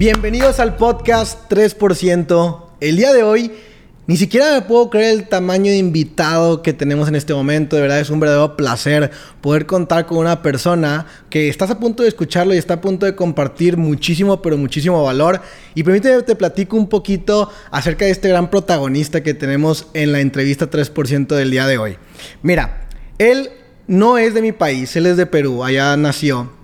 Bienvenidos al podcast 3%. El día de hoy ni siquiera me puedo creer el tamaño de invitado que tenemos en este momento. De verdad es un verdadero placer poder contar con una persona que estás a punto de escucharlo y está a punto de compartir muchísimo, pero muchísimo valor. Y permíteme te platico un poquito acerca de este gran protagonista que tenemos en la entrevista 3% del día de hoy. Mira, él no es de mi país, él es de Perú, allá nació.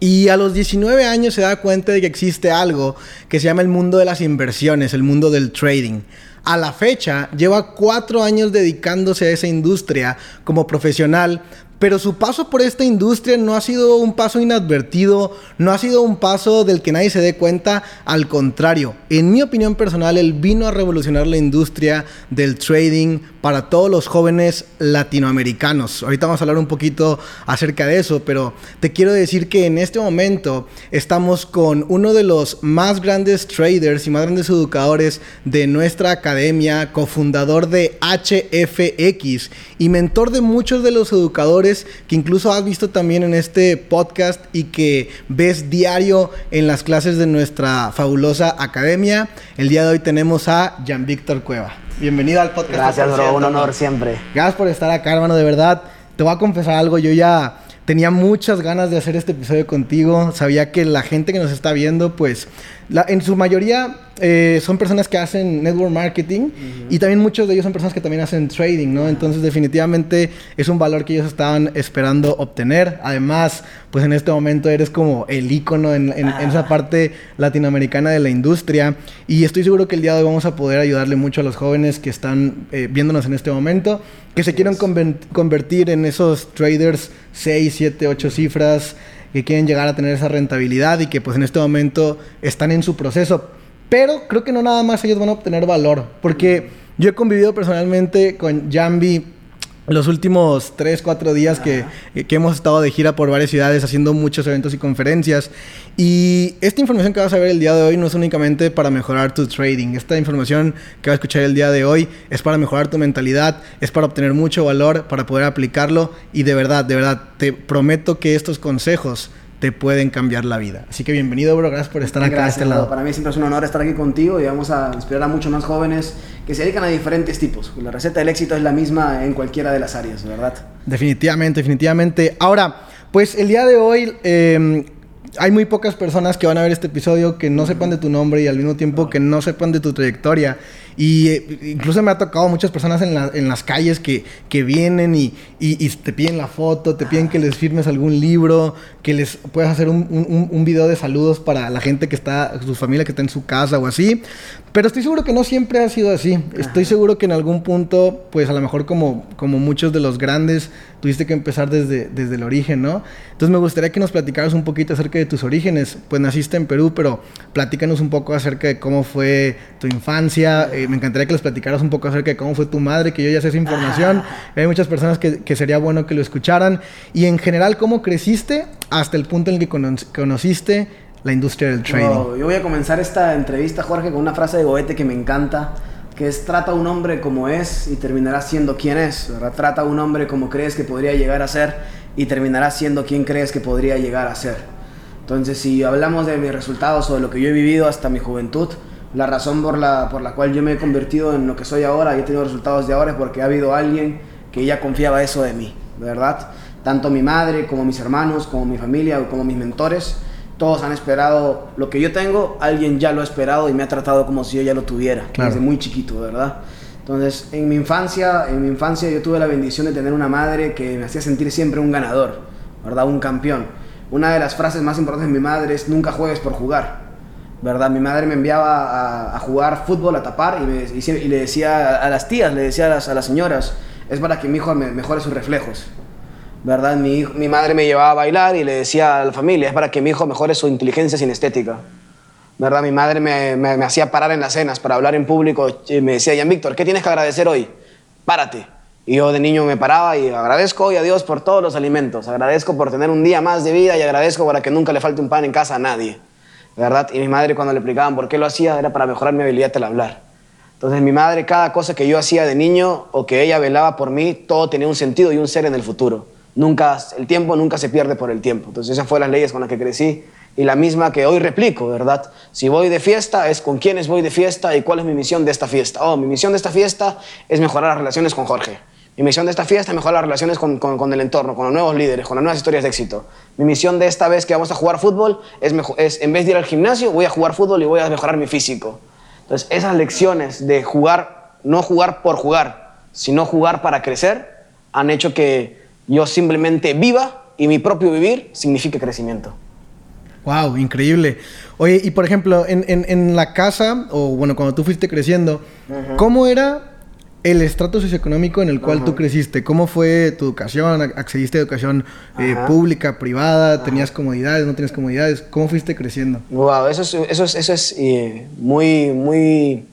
Y a los 19 años se da cuenta de que existe algo que se llama el mundo de las inversiones, el mundo del trading. A la fecha lleva cuatro años dedicándose a esa industria como profesional, pero su paso por esta industria no ha sido un paso inadvertido, no ha sido un paso del que nadie se dé cuenta, al contrario, en mi opinión personal, él vino a revolucionar la industria del trading para todos los jóvenes latinoamericanos. Ahorita vamos a hablar un poquito acerca de eso, pero te quiero decir que en este momento estamos con uno de los más grandes traders y más grandes educadores de nuestra academia, cofundador de HFX y mentor de muchos de los educadores que incluso has visto también en este podcast y que ves diario en las clases de nuestra fabulosa academia. El día de hoy tenemos a Jean Víctor Cueva. Bienvenido al podcast. Gracias, bro. Un honor siempre. Gracias por estar acá, hermano. De verdad, te voy a confesar algo. Yo ya tenía muchas ganas de hacer este episodio contigo. Sabía que la gente que nos está viendo, pues, en su mayoría eh, son personas que hacen network marketing y también muchos de ellos son personas que también hacen trading, ¿no? Entonces definitivamente es un valor que ellos estaban esperando obtener. Además, pues en este momento eres como el icono en, esa parte latinoamericana de la industria y estoy seguro que el día de hoy vamos a poder ayudarle mucho a los jóvenes que están eh, viéndonos en este momento, que se quieran convertir en esos traders 6, 7, 8 cifras que quieren llegar a tener esa rentabilidad y que pues en este momento están en su proceso. Pero creo que no nada más ellos van a obtener valor, porque yo he convivido personalmente con Jambi los últimos 3, 4 días que, que, hemos estado de gira por varias ciudades haciendo muchos eventos y conferencias. Y esta información que vas a ver el día de hoy no es únicamente para mejorar tu trading. Esta información que vas a escuchar el día de hoy es para mejorar tu mentalidad, es para obtener mucho valor, para poder aplicarlo. Y de verdad, de verdad, te prometo que estos consejos te pueden cambiar la vida. Así que bienvenido, bro. Gracias por estar acá a este lado. Para mí siempre es un honor estar aquí contigo y vamos a inspirar a muchos más jóvenes que se dedican a diferentes tipos. La receta del éxito es la misma en cualquiera de las áreas, ¿verdad? Definitivamente, definitivamente. Ahora, pues el día de hoy... Em, hay muy pocas personas que van a ver este episodio que no sepan de tu nombre y al mismo tiempo que no sepan de tu trayectoria. Y eh, incluso me ha tocado muchas personas en, en las calles que, que vienen y, y, te piden la foto, te piden que les firmes algún libro, que les puedas hacer un, un, un, video de saludos para la gente que está, su familia que está en su casa o así. Pero estoy seguro que no siempre ha sido así. Estoy seguro que en algún punto, pues a lo mejor como, como muchos de los grandes, tuviste que empezar desde, desde el origen, ¿no? Entonces me gustaría que nos platicaras un poquito acerca de tus orígenes. Pues naciste en Perú, pero platícanos un poco acerca de cómo fue tu infancia. Eh, me encantaría que les platicaras un poco acerca de cómo fue tu madre, que yo ya sé esa información. Hay muchas personas que, que, sería bueno que lo escucharan. Y en general, cómo creciste hasta el punto en el que conociste la industria del trading. yo voy a comenzar esta entrevista, Jorge, con una frase de Goethe que me encanta, que es trata a un hombre como es y terminará siendo quien es. Trata a un hombre como crees que podría llegar a ser y terminará siendo quien crees que podría llegar a ser. Entonces, si hablamos de mis resultados o de lo que yo he vivido hasta mi juventud, la razón por la, por la cual yo me he convertido en lo que soy ahora y he tenido resultados de ahora es porque ha habido alguien que ya confiaba eso de mí, ¿verdad? Tanto mi madre como mis hermanos, como mi familia, como mis mentores, todos han esperado lo que yo tengo, alguien ya lo ha esperado y me ha tratado como si yo ya lo tuviera, desde muy chiquito, ¿verdad? Entonces, en mi infancia, en mi infancia yo tuve la bendición de tener una madre que me hacía sentir siempre un ganador, ¿verdad? Un campeón. Una de las frases más importantes de mi madre es nunca juegues por jugar. ¿verdad? Mi madre me enviaba a, jugar fútbol, a tapar, y, y, le decía a, las tías, le decía a las, a las, señoras, es para que mi hijo mejore sus reflejos, ¿verdad? Mi, mi madre me llevaba a bailar y le decía a la familia, es para que mi hijo mejore su inteligencia sinestética, ¿verdad? Mi madre me, me, hacía parar en las cenas para hablar en público y me decía, Jan Víctor, ¿qué tienes que agradecer hoy? Párate. Y yo de niño me paraba y agradezco hoy a Dios por todos los alimentos, agradezco por tener un día más de vida y agradezco para que nunca le falte un pan en casa a nadie. ¿verdad? Y mi madre cuando le explicaban por qué lo hacía era para mejorar mi habilidad al hablar. Entonces mi madre, cada cosa que yo hacía de niño o que ella velaba por mí, todo tenía un sentido y un ser en el futuro. Nunca, el tiempo nunca se pierde por el tiempo. Entonces esas fueron las leyes con las que crecí y la misma que hoy replico, ¿verdad? Si voy de fiesta, es con quiénes voy de fiesta y cuál es mi misión de esta fiesta. Oh, mi misión de esta fiesta es mejorar las relaciones con Jorge. Mi misión de esta fiesta es mejorar las relaciones con, con, el entorno, con los nuevos líderes, con las nuevas historias de éxito. Mi misión de esta vez que vamos a jugar fútbol es, es en vez de ir al gimnasio, voy a jugar fútbol y voy a mejorar mi físico. Entonces, esas lecciones de jugar, no jugar por jugar, sino jugar para crecer, han hecho que yo simplemente viva y mi propio vivir signifique crecimiento. Wow, increíble. Oye, y por ejemplo, en, en, la casa, o bueno, cuando tú fuiste creciendo, ¿cómo era el estrato socioeconómico en el cual tú creciste? ¿Cómo fue tu educación? ¿Accediste a educación eh, pública, privada? ¿Tenías comodidades? ¿No tenías comodidades? ¿Cómo fuiste creciendo? Wow, eso es, eso es, eso es eh, muy, muy...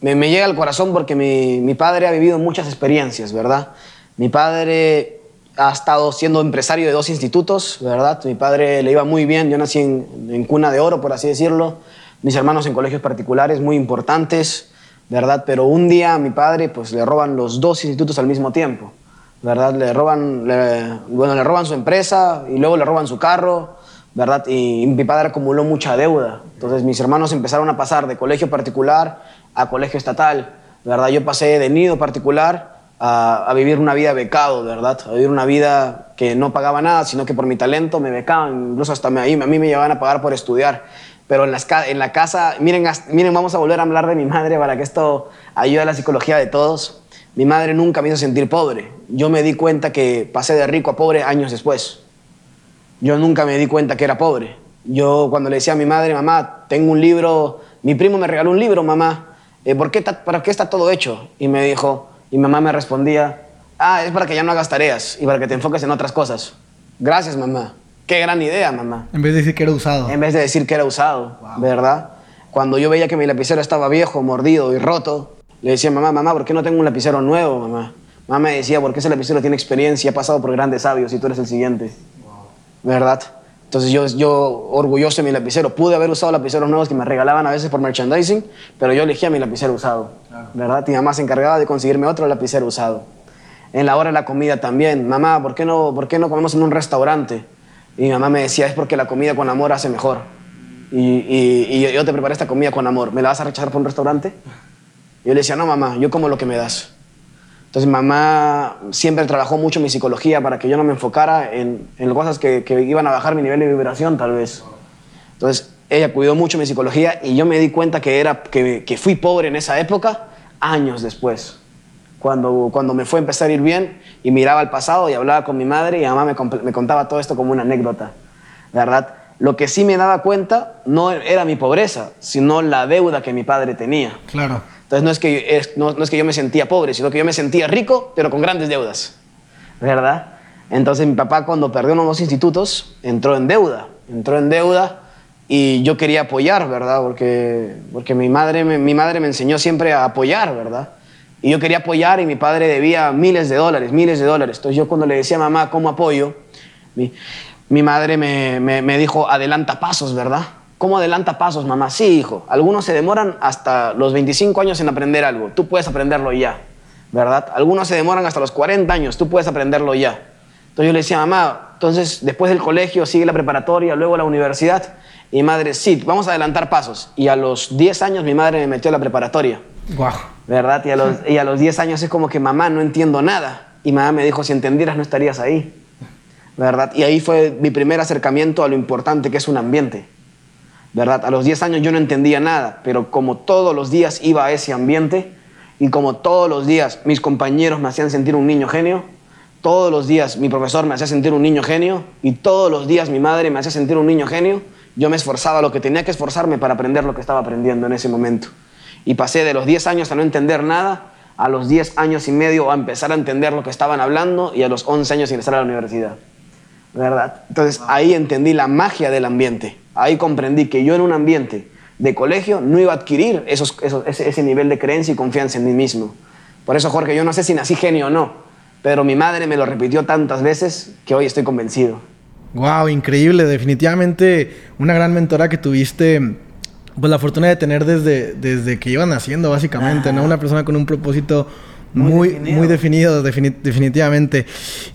Me, me, llega al corazón porque mi, mi padre ha vivido muchas experiencias, ¿verdad? Mi padre ha estado siendo empresario de dos institutos, ¿verdad? Mi padre le iba muy bien, yo nací en, en, cuna de oro, por así decirlo. Mis hermanos en colegios particulares muy importantes, ¿verdad? Pero un día a mi padre pues le roban los dos institutos al mismo tiempo, ¿verdad? Le roban, bueno, le roban su empresa y luego le roban su carro, ¿verdad? Y mi padre acumuló mucha deuda. Entonces mis hermanos empezaron a pasar de colegio particular a colegio estatal, ¿verdad? Yo pasé de nido particular a, vivir una vida becado, ¿verdad? A vivir una vida que no pagaba nada, sino que por mi talento me becaban, incluso hasta me, a mí me llevaban a pagar por estudiar. Pero en, las, en la casa, miren, miren, vamos a volver a hablar de mi madre para que esto ayude a la psicología de todos. Mi madre nunca me hizo sentir pobre. Yo me di cuenta que pasé de rico a pobre años después. Yo nunca me di cuenta que era pobre. Yo cuando le decía a mi madre, mamá, tengo un libro, mi primo me regaló un libro, mamá, eh, ¿por qué ¿para qué está todo hecho? Y me dijo, y mamá me respondía, ah, es para que ya no hagas tareas y para que te enfoques en otras cosas. Gracias, mamá. Qué gran idea, mamá. En vez de decir que era usado. En vez de decir que era usado, ¿verdad? Cuando yo veía que mi lapicero estaba viejo, mordido y roto, le decía, mamá, mamá, ¿por qué no tengo un lapicero nuevo, mamá? Mamá me decía, porque ese lapicero tiene experiencia, ha pasado por grandes sabios y tú eres el siguiente. ¿Verdad? Entonces yo, yo orgulloso de mi lapicero. Pude haber usado lapiceros nuevos que me regalaban a veces por merchandising, pero yo elegía mi lapicero usado. ¿Verdad? Y mamá se encargaba de conseguirme otro lapicero usado. En la hora de la comida también. Mamá, ¿por qué no, por qué no comemos en un restaurante? Y mi mamá me decía, es porque la comida con amor hace mejor. Y, y, yo te preparé esta comida con amor. ¿Me la vas a rechazar por un restaurante? Y yo le decía, no, mamá, yo como lo que me das. Entonces mamá siempre trabajó mucho mi psicología para que yo no me enfocara en, en cosas que, que, iban a bajar mi nivel de vibración tal vez. Entonces ella cuidó mucho mi psicología y yo me di cuenta que, era, que, que fui pobre en esa época años después. Cuando, cuando me fue a empezar a ir bien y miraba al pasado y hablaba con mi madre y mamá me, me contaba todo esto como una anécdota. ¿Verdad? Lo que sí me daba cuenta no era mi pobreza, sino la deuda que mi padre tenía. Claro. Entonces no es, que, no, es que yo me sentía pobre, sino que yo me sentía rico, pero con grandes deudas. ¿Verdad? Entonces mi papá cuando perdió unos dos institutos entró en deuda. Entró en deuda y yo quería apoyar, ¿verdad? Porque, porque mi, madre mi madre me enseñó siempre a apoyar, ¿verdad? Y yo quería apoyar y mi padre debía miles de dólares, miles de dólares. Entonces yo cuando le decía a mamá, ¿cómo apoyo? Mi, mi madre me, me, me dijo, adelanta pasos, ¿verdad? ¿Cómo adelanta pasos, mamá? Sí, hijo. Algunos se demoran hasta los 25 años en aprender algo. Tú puedes aprenderlo ya, ¿verdad? Algunos se demoran hasta los 40 años. Tú puedes aprenderlo ya. Entonces yo le decía, mamá, entonces después del colegio sigue la preparatoria, luego la universidad. Y mi madre, sí, vamos a adelantar pasos. Y a los 10 años mi madre me metió a la preparatoria. Guau. ¿Verdad? Y a, los, y a los 10 años es como que, mamá, no entiendo nada. Y mamá me dijo, si entendieras no estarías ahí. ¿Verdad? Y ahí fue mi primer acercamiento a lo importante que es un ambiente. ¿Verdad? A los 10 años yo no entendía nada, pero como todos los días iba a ese ambiente y como todos los días mis compañeros me hacían sentir un niño genio, todos los días mi profesor me hacía sentir un niño genio y todos los días mi madre me hacía sentir un niño genio, yo me esforzaba lo que tenía que esforzarme para aprender lo que estaba aprendiendo en ese momento. Y pasé de los 10 años a no entender nada, a los 10 años y medio a empezar a entender lo que estaban hablando y a los 11 años a ingresar a la universidad. ¿Verdad? Entonces ahí entendí la magia del ambiente. Ahí comprendí que yo en un ambiente de colegio no iba a adquirir esos, ese, nivel de creencia y confianza en mí mismo. Por eso, Jorge, yo no sé si nací genio o no, pero mi madre me lo repitió tantas veces que hoy estoy convencido. Wow, increíble, definitivamente una gran mentora que tuviste, pues la fortuna de tener desde, desde que iban naciendo, básicamente, ¿no? Una persona con un propósito Muy, muy definido, definitivamente.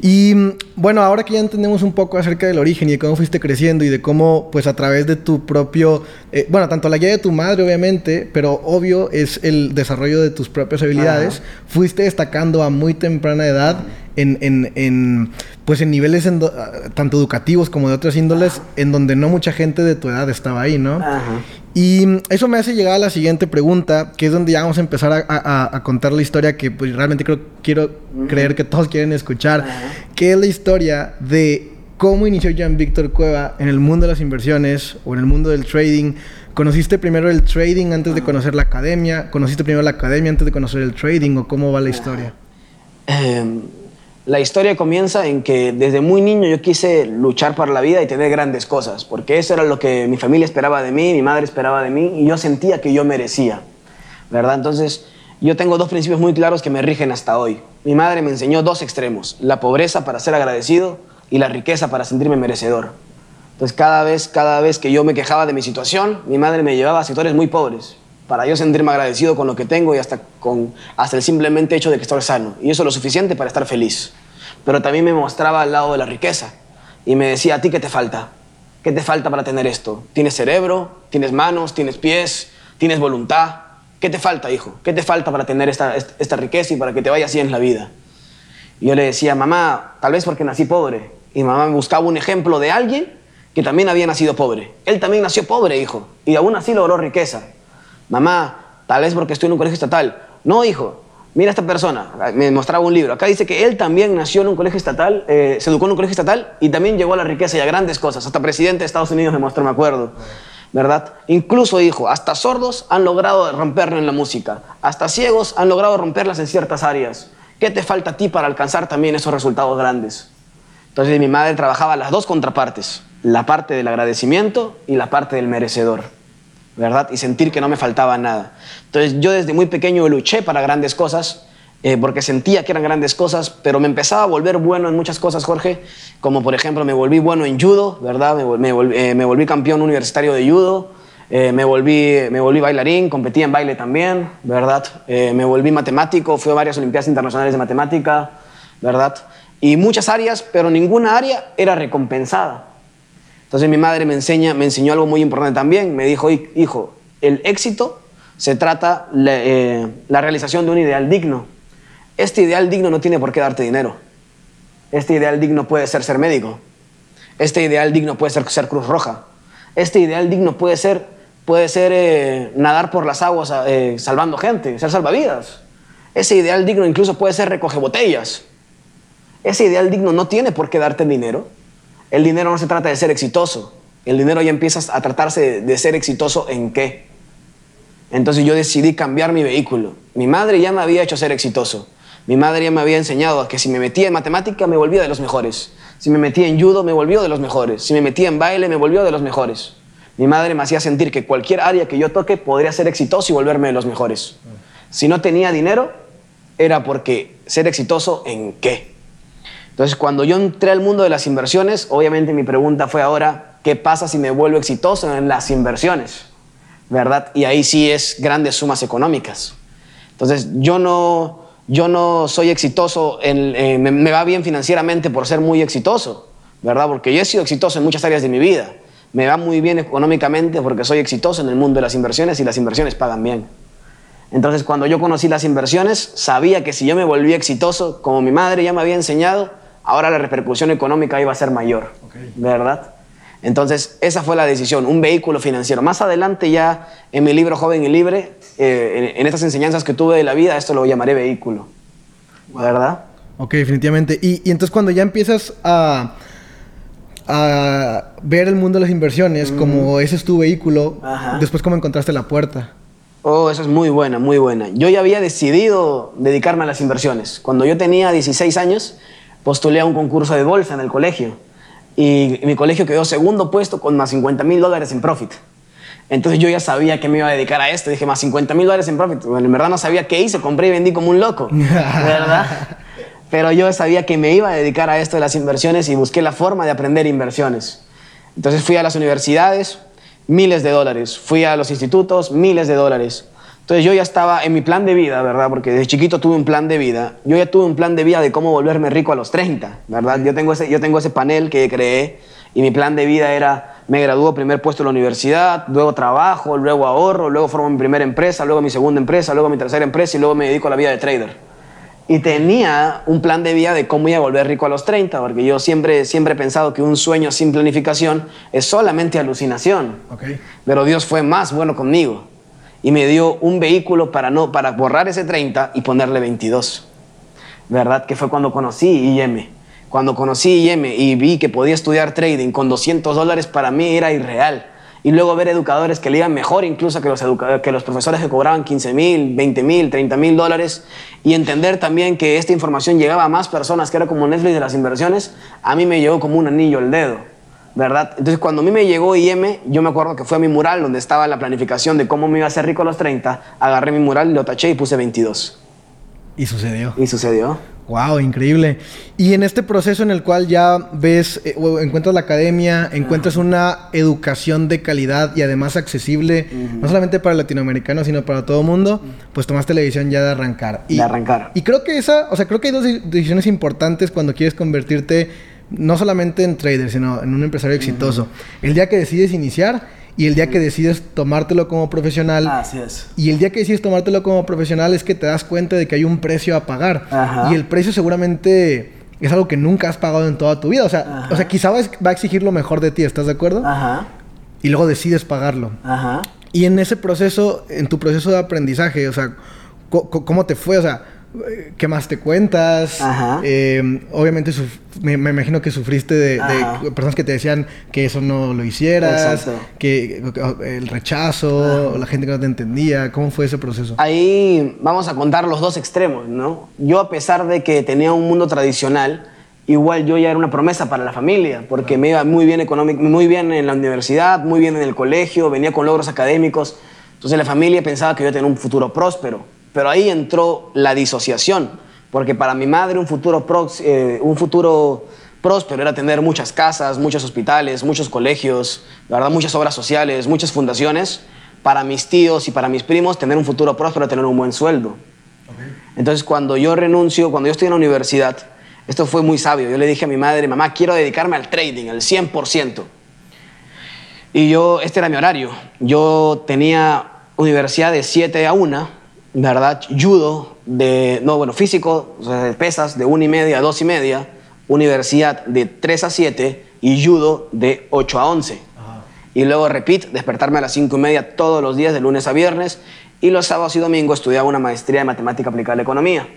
Y mm, bueno, ahora que ya entendemos un poco acerca del origen y de cómo fuiste creciendo y de cómo, pues a través de tu propio, eh, bueno, tanto la guía de tu madre, obviamente, pero obvio es el desarrollo de tus propias habilidades, fuiste destacando a muy temprana edad en, en, en pues en niveles ah, tanto educativos como de otras índoles, en donde no mucha gente de tu edad estaba ahí, ¿no? Ajá. Y eso me hace llegar a la siguiente pregunta, que es donde ya vamos a empezar a, contar la historia que pues, realmente creo, quiero creer que todos quieren escuchar, que es la historia de cómo inició Jean Víctor Cueva en el mundo de las inversiones o en el mundo del trading. ¿Conociste primero el trading antes de conocer la academia? ¿Conociste primero la academia antes de conocer el trading? ¿O cómo va la historia? Eh, la historia comienza en que desde muy niño yo quise luchar por la vida y tener grandes cosas, porque eso era lo que mi familia esperaba de mí, mi madre esperaba de mí, y yo sentía que yo merecía, ¿verdad? Entonces, yo tengo dos principios muy claros que me rigen hasta hoy. Mi madre me enseñó dos extremos, la pobreza para ser agradecido y la riqueza para sentirme merecedor. Entonces, cada vez, cada vez que yo me quejaba de mi situación, mi madre me llevaba a sectores muy pobres, para yo sentirme agradecido con lo que tengo y hasta, con, hasta el simplemente hecho de que estoy sano. Y eso es lo suficiente para estar feliz. Pero también me mostraba al lado de la riqueza y me decía, ¿a ti qué te falta? ¿Qué te falta para tener esto? ¿Tienes cerebro? ¿Tienes manos? ¿Tienes pies? ¿Tienes voluntad? ¿Qué te falta, hijo? ¿Qué te falta para tener esta, esta riqueza y para que te vaya así en la vida? Y yo le decía, mamá, tal vez porque nací pobre. Y mamá me buscaba un ejemplo de alguien que también había nacido pobre. Él también nació pobre, hijo, y aún así logró riqueza. Mamá, tal vez porque estoy en un colegio estatal. No, hijo, mira esta persona, me mostraba un libro. Acá dice que él también nació en un colegio estatal, eh, se educó en un colegio estatal y también llegó a la riqueza y a grandes cosas. Hasta presidente de Estados Unidos me mostró, me acuerdo. ¿Verdad? Incluso dijo, hasta sordos han logrado romperlo en la música, hasta ciegos han logrado romperlas en ciertas áreas. ¿Qué te falta a ti para alcanzar también esos resultados grandes? Entonces mi madre trabajaba las dos contrapartes, la parte del agradecimiento y la parte del merecedor. ¿Verdad? Y sentir que no me faltaba nada. Entonces yo desde muy pequeño luché para grandes cosas, eh, porque sentía que eran grandes cosas, pero me empezaba a volver bueno en muchas cosas, Jorge, como por ejemplo me volví bueno en judo, ¿verdad? Me, eh, volví, campeón universitario de judo, eh, me, volví, me volví bailarín, competí en baile también, ¿verdad? me volví matemático, fui a varias Olimpiadas Internacionales de Matemática, ¿verdad? Y muchas áreas, pero ninguna área era recompensada. Entonces mi madre me, enseña, me enseñó algo muy importante también. Me dijo, hijo, el éxito se trata la, eh, la realización de un ideal digno. Este ideal digno no tiene por qué darte dinero. Este ideal digno puede ser ser médico. Este ideal digno puede ser ser Cruz Roja. Este ideal digno puede ser, puede ser eh, nadar por las aguas eh, salvando gente, ser salvavidas. Ese ideal digno incluso puede ser recoge botellas. Ese ideal digno no tiene por qué darte dinero. El dinero no se trata de ser exitoso. El dinero ya empieza a tratarse de, ser exitoso en qué. Entonces yo decidí cambiar mi vehículo. Mi madre ya me había hecho ser exitoso. Mi madre ya me había enseñado a que si me metía en matemática me volvía de los mejores. Si me metía en judo me volvió de los mejores. Si me metía en baile me volvió de los mejores. Mi madre me hacía sentir que cualquier área que yo toque podría ser exitoso y volverme de los mejores. Si no tenía dinero, era porque ser exitoso en qué. Entonces, cuando yo entré al mundo de las inversiones, obviamente mi pregunta fue ahora, ¿qué pasa si me vuelvo exitoso en las inversiones? ¿Verdad? Y ahí sí es grandes sumas económicas. Entonces, yo no, yo no soy exitoso, en, eh, me, va bien financieramente por ser muy exitoso, ¿verdad? Porque yo he sido exitoso en muchas áreas de mi vida. Me va muy bien económicamente porque soy exitoso en el mundo de las inversiones y las inversiones pagan bien. Entonces, cuando yo conocí las inversiones, sabía que si yo me volvía exitoso, como mi madre ya me había enseñado, ahora la repercusión económica iba a ser mayor, ¿verdad? Entonces, esa fue la decisión, un vehículo financiero. Más adelante ya en mi libro Joven y Libre, eh, en, estas enseñanzas que tuve de la vida, esto lo llamaré vehículo, ¿verdad? Ok, definitivamente. Y, entonces cuando ya empiezas a, a, ver el mundo de las inversiones, como ese es tu vehículo, después cómo encontraste la puerta. Oh, eso es muy buena, muy buena. Yo ya había decidido dedicarme a las inversiones. Cuando yo tenía 16 años, postulé a un concurso de bolsa en el colegio y mi colegio quedó segundo puesto con más 50 mil dólares en profit. Entonces yo ya sabía que me iba a dedicar a esto. Dije, más 50 mil dólares en profit. Bueno, en verdad no sabía qué hice, compré y vendí como un loco, ¿verdad? Pero yo sabía que me iba a dedicar a esto de las inversiones y busqué la forma de aprender inversiones. Entonces fui a las universidades, miles de dólares. Fui a los institutos, miles de dólares. Entonces yo ya estaba en mi plan de vida, ¿verdad? Porque desde chiquito tuve un plan de vida. Yo ya tuve un plan de vida de cómo volverme rico a los 30, ¿verdad? Yo tengo ese, yo tengo ese panel que creé y mi plan de vida era, me graduó primer puesto en la universidad, luego trabajo, luego ahorro, luego formo mi primera empresa, luego mi segunda empresa, luego mi tercera empresa y luego me dedico a la vida de trader. Y tenía un plan de vida de cómo iba a volver rico a los 30, porque yo siempre, siempre he pensado que un sueño sin planificación es solamente alucinación. Okay. Pero Dios fue más bueno conmigo y me dio un vehículo para, no, para borrar ese 30 y ponerle 22. ¿Verdad? Que fue cuando conocí IM. Cuando conocí IM y vi que podía estudiar trading con 200 dólares, para mí era irreal. Y luego ver educadores que le iban mejor incluso que los, que los profesores que cobraban 15 mil, 20 mil, 30 mil dólares. Y entender también que esta información llegaba a más personas, que era como Netflix de las inversiones, a mí me llegó como un anillo al dedo. ¿Verdad? Entonces, cuando a mí me llegó IM, yo me acuerdo que fue a mi mural donde estaba la planificación de cómo me iba a hacer rico a los 30, agarré mi mural, lo taché y puse 22. Y sucedió. Y sucedió. Wow, increíble. Y en este proceso en el cual ya ves, eh, encuentras la academia, encuentras una educación de calidad y además accesible, no solamente para latinoamericanos, sino para todo el mundo, pues tomaste la decisión ya de arrancar. Y, de arrancar. Y creo que esa, o sea, creo que hay dos decisiones importantes cuando quieres convertirte no solamente en trader, sino en un empresario exitoso. El día que decides iniciar y el día que decides tomártelo como profesional. Así es. Y el día que decides tomártelo como profesional es que te das cuenta de que hay un precio a pagar. Y el precio seguramente es algo que nunca has pagado en toda tu vida. O sea, o sea quizá va a exigir lo mejor de ti, ¿estás de acuerdo? Ajá. Y luego decides pagarlo. Ajá. Y en ese proceso, en tu proceso de aprendizaje, o sea, ¿cómo te fue? O sea, ¿Qué más te cuentas? Eh, obviamente me, imagino que sufriste de, personas que te decían que eso no lo hicieras, que el rechazo, la gente que no te entendía. ¿Cómo fue ese proceso? Ahí vamos a contar los dos extremos, ¿no? Yo a pesar de que tenía un mundo tradicional, igual yo ya era una promesa para la familia, porque me iba muy bien económico, muy bien en la universidad, muy bien en el colegio, venía con logros académicos. Entonces la familia pensaba que yo tenía un futuro próspero. Pero ahí entró la disociación, porque para mi madre un futuro, eh, un futuro próspero era tener muchas casas, muchos hospitales, muchos colegios, ¿verdad? muchas obras sociales, muchas fundaciones. Para mis tíos y para mis primos, tener un futuro próspero era tener un buen sueldo. Entonces, cuando yo renuncio, cuando yo estoy en la universidad, esto fue muy sabio. Yo le dije a mi madre, mamá, quiero dedicarme al trading, al 100%. Y yo, este era mi horario. Yo tenía universidad de 7 a 1 ¿verdad? Judo, de, no, bueno, físico, o sea, pesas de 1 y media a 2 y media, universidad de 3 a 7 y judo de 8 a 11. Y luego repeat, despertarme a las 5 y media todos los días, de lunes a viernes, y los sábados y domingos estudiaba una maestría de matemática aplicada a la economía.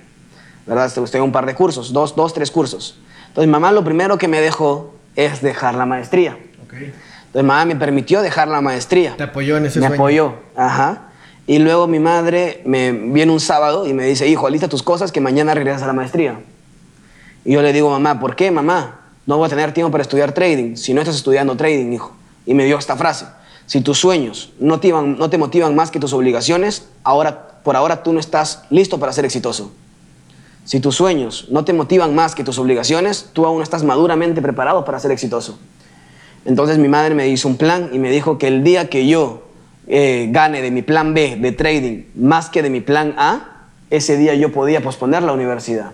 ¿Verdad? Estudié un par de cursos, dos, dos, tres cursos. Entonces, mamá lo primero que me dejó es dejar la maestría. Entonces, mamá me permitió dejar la maestría. ¿Te apoyó en ese Me apoyó, ajá. Y luego mi madre me viene un sábado y me dice, hijo, alista tus cosas que mañana regresas a la maestría. Y yo le digo, mamá, ¿por qué, mamá? No voy a tener tiempo para estudiar trading si no estás estudiando trading, hijo. Y me dio esta frase, si tus sueños no te, no te motivan más que tus obligaciones, ahora, por ahora tú no estás listo para ser exitoso. Si tus sueños no te motivan más que tus obligaciones, tú aún no estás maduramente preparado para ser exitoso. Entonces mi madre me hizo un plan y me dijo que el día que yo eh, gane de mi plan B de trading más que de mi plan A, ese día yo podía posponer la universidad.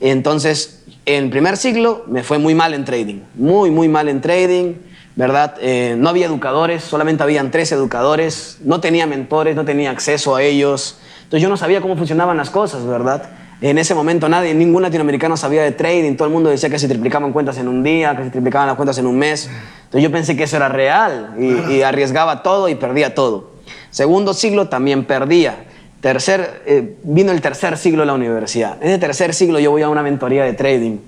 Entonces, en primer siglo me fue muy mal en trading, muy, muy mal en trading, ¿verdad? Eh, no había educadores, solamente habían tres educadores, no tenía mentores, no tenía acceso a ellos, entonces yo no sabía cómo funcionaban las cosas, ¿verdad? En ese momento nadie, ningún latinoamericano sabía de trading, todo el mundo decía que se triplicaban cuentas en un día, que se triplicaban las cuentas en un mes. Entonces yo pensé que eso era real y, arriesgaba todo y perdía todo. Segundo siglo también perdía. Tercer, eh, vino el tercer siglo de la universidad. En el tercer siglo yo voy a una mentoría de trading.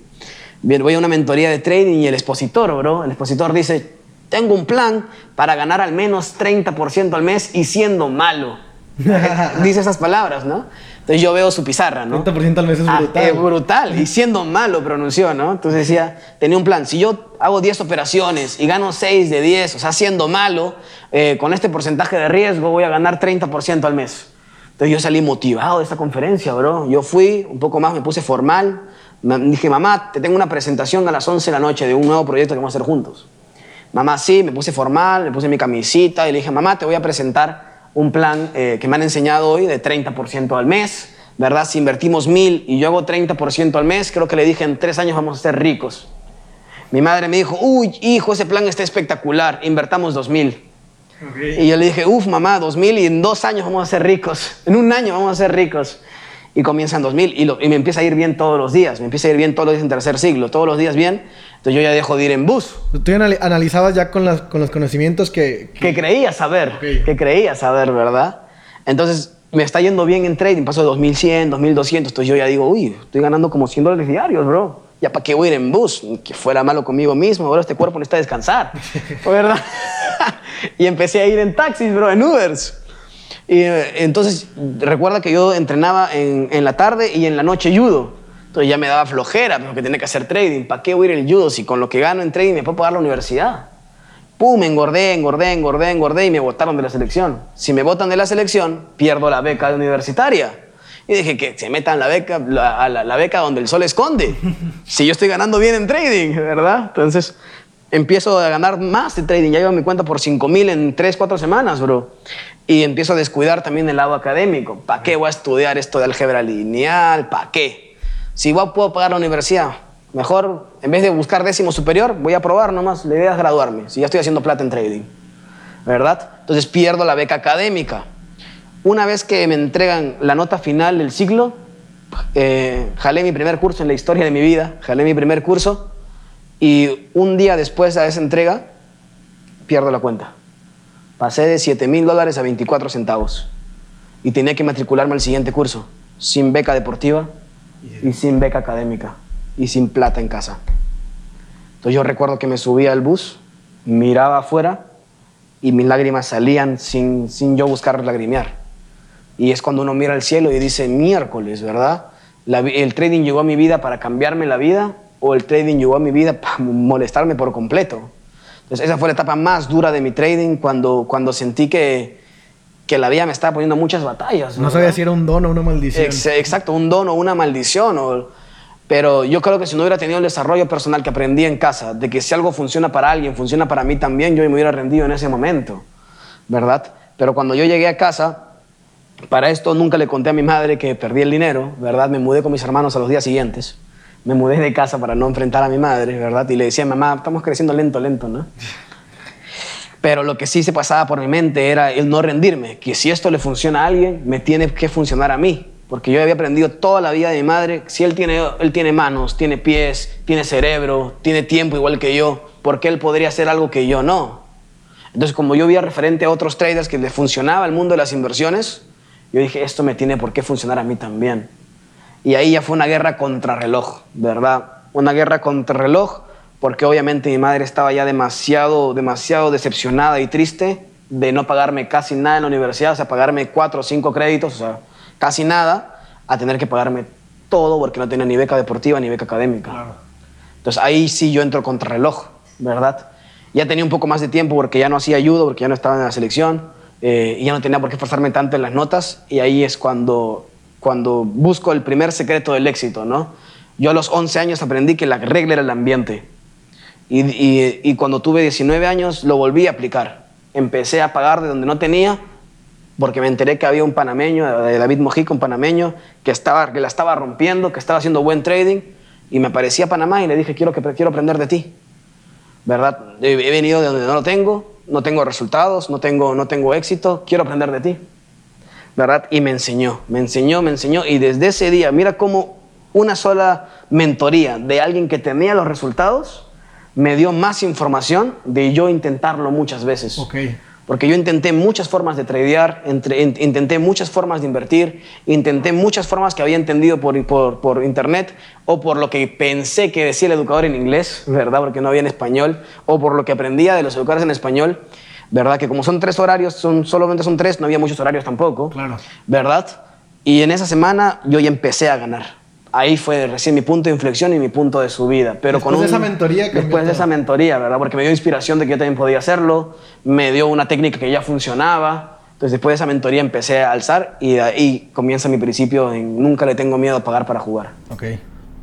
Bien, voy a una mentoría de trading y el expositor, bro, el expositor dice, tengo un plan para ganar al menos 30% al mes y siendo malo. dice esas palabras, ¿no? Entonces yo veo su pizarra, ¿no? 30% al mes es ah, brutal. es brutal. Y siendo malo pronunció, ¿no? Entonces decía, tenía un plan. Si yo hago 10 operaciones y gano 6 de 10, o sea, siendo malo, eh, con este porcentaje de riesgo voy a ganar 30% al mes. Entonces yo salí motivado de esta conferencia, bro. Yo fui, un poco más me puse formal. Me dije, mamá, te tengo una presentación a las 11 de la noche de un nuevo proyecto que vamos a hacer juntos. Mamá, sí, me puse formal, me puse mi camisita y le dije, mamá, te voy a presentar un plan eh, que me han enseñado hoy de 30% al mes, ¿verdad? Si invertimos mil y yo hago 30% al mes, creo que le dije en tres años vamos a ser ricos. Mi madre me dijo, uy, hijo, ese plan está espectacular, invertamos dos mil. Y yo le dije, uff, mamá, dos mil y en dos años vamos a ser ricos. En un año vamos a ser ricos. Y comienza en 2000 y, y, me empieza a ir bien todos los días. Me empieza a ir bien todos los días en tercer siglo, todos los días bien. Entonces yo ya dejo de ir en bus. Tú analizabas ya con, las, con los conocimientos que, que... creía saber, que creía saber, ¿verdad? Entonces me está yendo bien en trading, paso de 2100, 2200. Entonces yo ya digo, uy, estoy ganando como 100 dólares diarios, bro. Ya para qué voy a ir en bus, que fuera malo conmigo mismo, ahora este cuerpo necesita descansar, ¿verdad? y empecé a ir en taxis, bro, en Ubers. Y eh, entonces, recuerda que yo entrenaba en, en, la tarde y en la noche judo. Entonces ya me daba flojera, porque tenía que hacer trading. ¿Para qué voy a ir el judo si con lo que gano en trading me puedo pagar la universidad? Pum, engordé, engordé, engordé, engordé y me votaron de la selección. Si me votan de la selección, pierdo la beca universitaria. Y dije que se metan la beca, la, la, la beca donde el sol esconde. Si yo estoy ganando bien en trading, ¿verdad? Entonces, empiezo a ganar más de trading. Ya llevo mi cuenta por 5 mil en 3, 4 semanas, bro. Y empiezo a descuidar también el lado académico. ¿Para qué voy a estudiar esto de álgebra lineal? ¿Para qué? Si igual puedo pagar la universidad, mejor, en vez de buscar décimo superior, voy a probar nomás. La idea es graduarme, si ya estoy haciendo plata en trading. ¿Verdad? Entonces pierdo la beca académica. Una vez que me entregan la nota final del ciclo, eh, jalé mi primer curso en la historia de mi vida, jalé mi primer curso y un día después de esa entrega, pierdo la cuenta. Pasé de 7 mil dólares a 24 centavos. Y tenía que matricularme al siguiente curso, sin beca deportiva y sin beca académica y sin plata en casa. Entonces yo recuerdo que me subía al bus, miraba afuera y mis lágrimas salían sin, sin yo buscar lagrimear. Y es cuando uno mira al cielo y dice, miércoles, ¿verdad? El trading llegó a mi vida para cambiarme la vida o el trading llegó a mi vida para molestarme por completo. Entonces, esa fue la etapa más dura de mi trading cuando, cuando sentí que, que la vida me estaba poniendo muchas batallas. No sabía si era un don o una maldición. Ex exacto, un don o una maldición. O, pero yo creo que si no hubiera tenido el desarrollo personal que aprendí en casa, de que si algo funciona para alguien, funciona para mí también, yo me hubiera rendido en ese momento, ¿verdad? Pero cuando yo llegué a casa, para esto nunca le conté a mi madre que perdí el dinero, ¿verdad? Me mudé con mis hermanos a los días siguientes me mudé de casa para no enfrentar a mi madre, ¿verdad? Y le decía, mamá, estamos creciendo lento, lento, ¿no? Pero lo que sí se pasaba por mi mente era el no rendirme, que si esto le funciona a alguien, me tiene que funcionar a mí. Porque yo había aprendido toda la vida de mi madre, si él tiene, él tiene manos, tiene pies, tiene cerebro, tiene tiempo igual que yo, ¿por qué él podría hacer algo que yo no? Entonces, como yo veía referente a otros traders que les funcionaba el mundo de las inversiones, yo dije, esto me tiene por qué funcionar a mí también. Y ahí ya fue una guerra contra reloj, ¿verdad? Una guerra contra reloj porque obviamente mi madre estaba ya demasiado, demasiado decepcionada y triste de no pagarme casi nada en la universidad, o sea, pagarme cuatro o cinco créditos, o sea, casi nada, a tener que pagarme todo porque no tenía ni beca deportiva ni beca académica. Claro. Entonces ahí sí yo entro contra reloj, ¿verdad? Ya tenía un poco más de tiempo porque ya no hacía ayuda, porque ya no estaba en la selección, eh, y ya no tenía por qué esforzarme tanto en las notas, y ahí es cuando cuando busco el primer secreto del éxito, ¿no? Yo a los 11 años aprendí que la regla era el ambiente. Y, cuando tuve 19 años lo volví a aplicar. Empecé a pagar de donde no tenía, porque me enteré que había un panameño, de David Mojica, un panameño, que, estaba, que la estaba rompiendo, que estaba haciendo buen trading, y me aparecía a Panamá y le dije, quiero, que, quiero aprender de ti. ¿Verdad? He venido de donde no lo tengo, no tengo resultados, no tengo, no tengo éxito, quiero aprender de ti. ¿verdad? Y me enseñó, me enseñó, me enseñó. Y desde ese día, mira cómo una sola mentoría de alguien que tenía los resultados me dio más información de yo intentarlo muchas veces. Okay. Porque yo intenté muchas formas de tradear, entre, intenté muchas formas de invertir, intenté muchas formas que había entendido por, por, por, internet o por lo que pensé que decía el educador en inglés, ¿verdad? Porque no había en español, o por lo que aprendía de los educadores en español. ¿verdad? Que como son tres horarios, son, solamente son tres, no había muchos horarios tampoco, claro. ¿verdad? Y en esa semana yo ya empecé a ganar. Ahí fue recién mi punto de inflexión y mi punto de subida. Pero después con un, de esa mentoría. Después de esa mentoría, ¿verdad? Porque me dio inspiración de que yo también podía hacerlo, me dio una técnica que ya funcionaba. Entonces después de esa mentoría empecé a alzar y de ahí comienza mi principio en nunca le tengo miedo a pagar para jugar. Ok.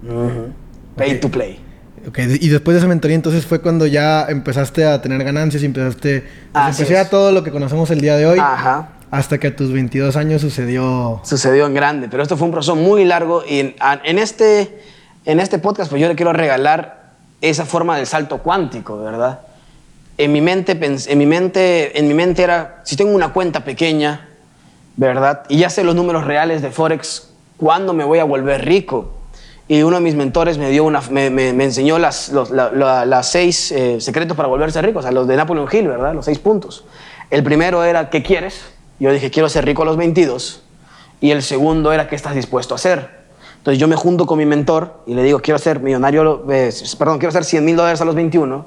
Uh -huh. Pay Okay. to play. Ok, y después de esa mentoría entonces fue cuando ya empezaste a tener ganancias y empezaste... Pues empecé a todo lo que conocemos el día de hoy. Ajá. Hasta que a tus 22 años sucedió... Sucedió en grande, pero esto fue un proceso muy largo y en, en este, en este podcast pues yo le quiero regalar esa forma del salto cuántico, ¿verdad? En mi mente, en mi mente, en mi mente era, si tengo una cuenta pequeña, ¿verdad? Y ya sé los números reales de Forex, ¿cuándo me voy a volver rico? Y uno de mis mentores me, dio una, me, me, enseñó las, los, las seis eh, secretos para volverse rico, o sea, los de Napoleon Hill, ¿verdad? Los seis puntos. El primero era, ¿qué quieres? Yo dije, quiero ser rico a los 22. Y el segundo era, ¿qué estás dispuesto a hacer? Entonces yo me junto con mi mentor y le digo, quiero ser millonario, eh, perdón, quiero ser 100 mil dólares a los 21.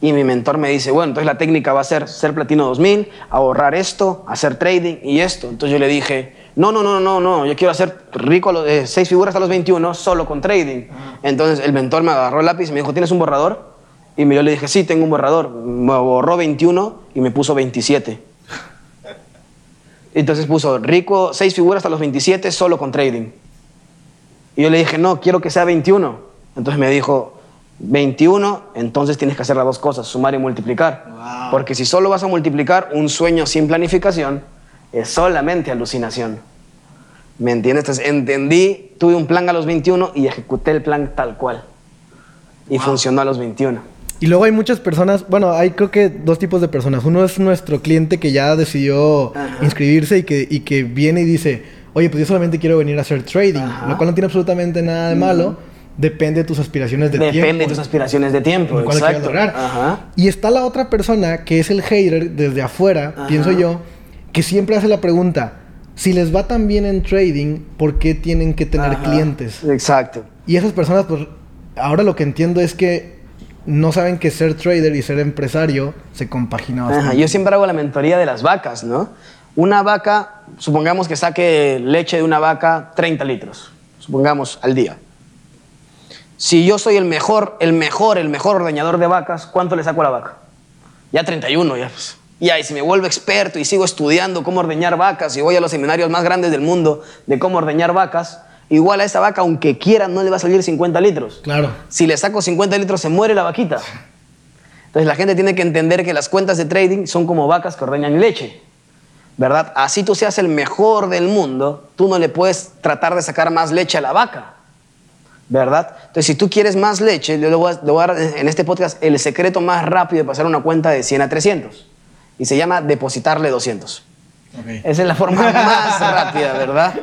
Y mi mentor me dice, bueno, entonces la técnica va a ser ser platino 2000, ahorrar esto, hacer trading y esto. Entonces yo le dije, no, no, no, no, no, yo quiero hacer rico a los, eh, seis figuras a los 21 solo con trading. Entonces el mentor me agarró el lápiz y me dijo, ¿tienes un borrador? Y yo le dije, sí, tengo un borrador. Me borró 21 y me puso 27. Entonces puso, rico, seis figuras hasta los 27 solo con trading. Y yo le dije, no, quiero que sea 21. Entonces me dijo, 21, entonces tienes que hacer las dos cosas, sumar y multiplicar. Porque si solo vas a multiplicar un sueño sin planificación, es solamente alucinación. ¿Me entiendes? Entonces entendí, tuve un plan a los 21 y ejecuté el plan tal cual. Y funcionó a los 21. Y luego hay muchas personas, bueno, hay creo que dos tipos de personas. Uno es nuestro cliente que ya decidió inscribirse y que, y que viene y dice, oye, pues yo solamente quiero venir a hacer trading, lo cual no tiene absolutamente nada de malo. Depende de tus aspiraciones de tiempo. Depende de tus aspiraciones de tiempo, exacto. Y está la otra persona que es el hater desde afuera, pienso yo, que siempre hace la pregunta, si les va tan bien en trading, ¿por qué tienen que tener clientes? Exacto. Y esas personas, pues, ahora lo que entiendo es que no saben que ser trader y ser empresario se compagina bastante. Yo siempre hago la mentoría de las vacas, ¿no? Una vaca, supongamos que saque leche de una vaca 30 litros, supongamos al día. Si yo soy el mejor, el mejor, el mejor ordeñador de vacas, ¿cuánto le saco a la vaca? Ya 31, ya. Pues. Ya, y si me vuelvo experto y sigo estudiando cómo ordeñar vacas y voy a los seminarios más grandes del mundo de cómo ordeñar vacas, igual a esa vaca, aunque quiera, no le va a salir 50 litros. Claro. Si le saco 50 litros, se muere la vaquita. Entonces la gente tiene que entender que las cuentas de trading son como vacas que ordeñan leche. ¿verdad? Así tú seas el mejor del mundo, tú no le puedes tratar de sacar más leche a la vaca, ¿verdad? Entonces, si tú quieres más leche, yo le voy, a, dar en este podcast el secreto más rápido de pasar una cuenta de 100 a 300 y se llama depositarle 200. Esa es la forma más rápida, ¿verdad?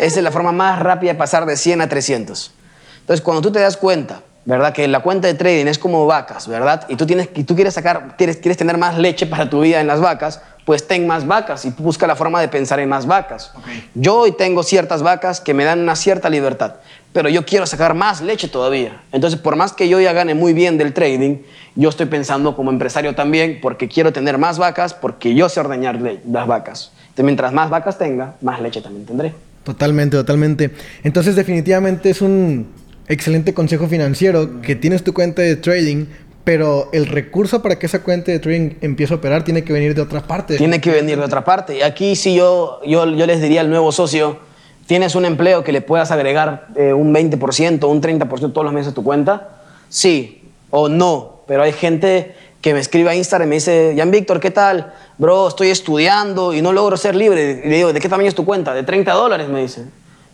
Esa es la forma más rápida de pasar de 100 a 300. Entonces, cuando tú te das cuenta, ¿verdad? Que la cuenta de trading es como vacas, ¿verdad? Y tú, tienes, y tú quieres, sacar, quieres, quieres tener más leche para tu vida en las vacas, pues ten más vacas y busca la forma de pensar en más vacas. Yo hoy tengo ciertas vacas que me dan una cierta libertad, pero yo quiero sacar más leche todavía. Entonces, por más que yo ya gane muy bien del trading, yo estoy pensando como empresario también porque quiero tener más vacas, porque yo sé ordeñar las vacas. Entonces, mientras más vacas tenga, más leche también tendré. Totalmente, totalmente. Entonces, definitivamente es un excelente consejo financiero que tienes tu cuenta de trading, pero el recurso para que esa cuenta de trading empiece a operar tiene que venir de otra parte. Tiene que venir de otra parte. Y aquí sí yo, yo, yo les diría al nuevo socio, tienes un empleo que le puedas agregar eh, un 20%, un 30% todos los meses a tu cuenta, sí o no. Pero hay gente que me escribe a Instagram y me dice, Jan Víctor, ¿qué tal? Bro, estoy estudiando y no logro ser libre. Y le digo, ¿de qué tamaño es tu cuenta? De 30 dólares, me dice.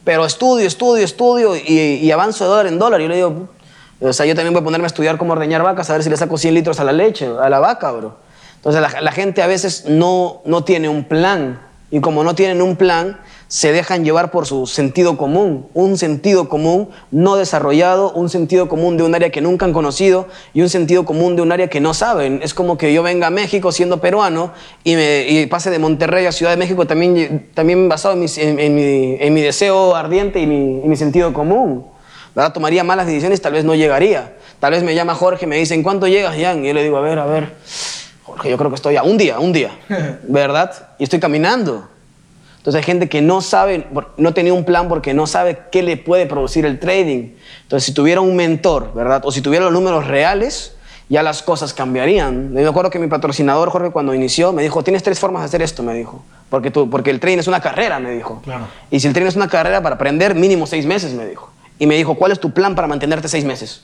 Pero estudio, estudio, estudio y, y avanzo de dólar en dólar. Y yo le digo, o sea, yo también voy a ponerme a estudiar cómo ordeñar vacas, a ver si le saco 100 litros a la leche, a la vaca, bro. Entonces la, gente a veces no, no tiene un plan. Y como no tienen un plan, se dejan llevar por su sentido común. Un sentido común no desarrollado, un sentido común de un área que nunca han conocido y un sentido común de un área que no saben. Es como que yo venga a México siendo peruano y, me, pase de Monterrey a Ciudad de México también, también basado en mi, en, mi, deseo ardiente y mi, y mi sentido común. ¿Verdad? Tomaría malas decisiones, tal vez no llegaría. Tal vez me llama Jorge me dice, ¿en cuánto llegas, Jan? Y yo le digo, a ver, a ver, Jorge, yo creo que estoy a un día, un día, ¿verdad? Y estoy caminando. Entonces hay gente que no sabe, no tenía un plan porque no sabe qué le puede producir el trading. Entonces si tuviera un mentor, ¿verdad? O si tuviera los números reales, ya las cosas cambiarían. Me acuerdo que mi patrocinador, Jorge, cuando inició, me dijo, tienes tres formas de hacer esto, me dijo. Porque, tú, porque el trading es una carrera, me dijo. Claro. Y si el trading es una carrera, para aprender mínimo seis meses, me dijo y me dijo, ¿cuál es tu plan para mantenerte seis meses?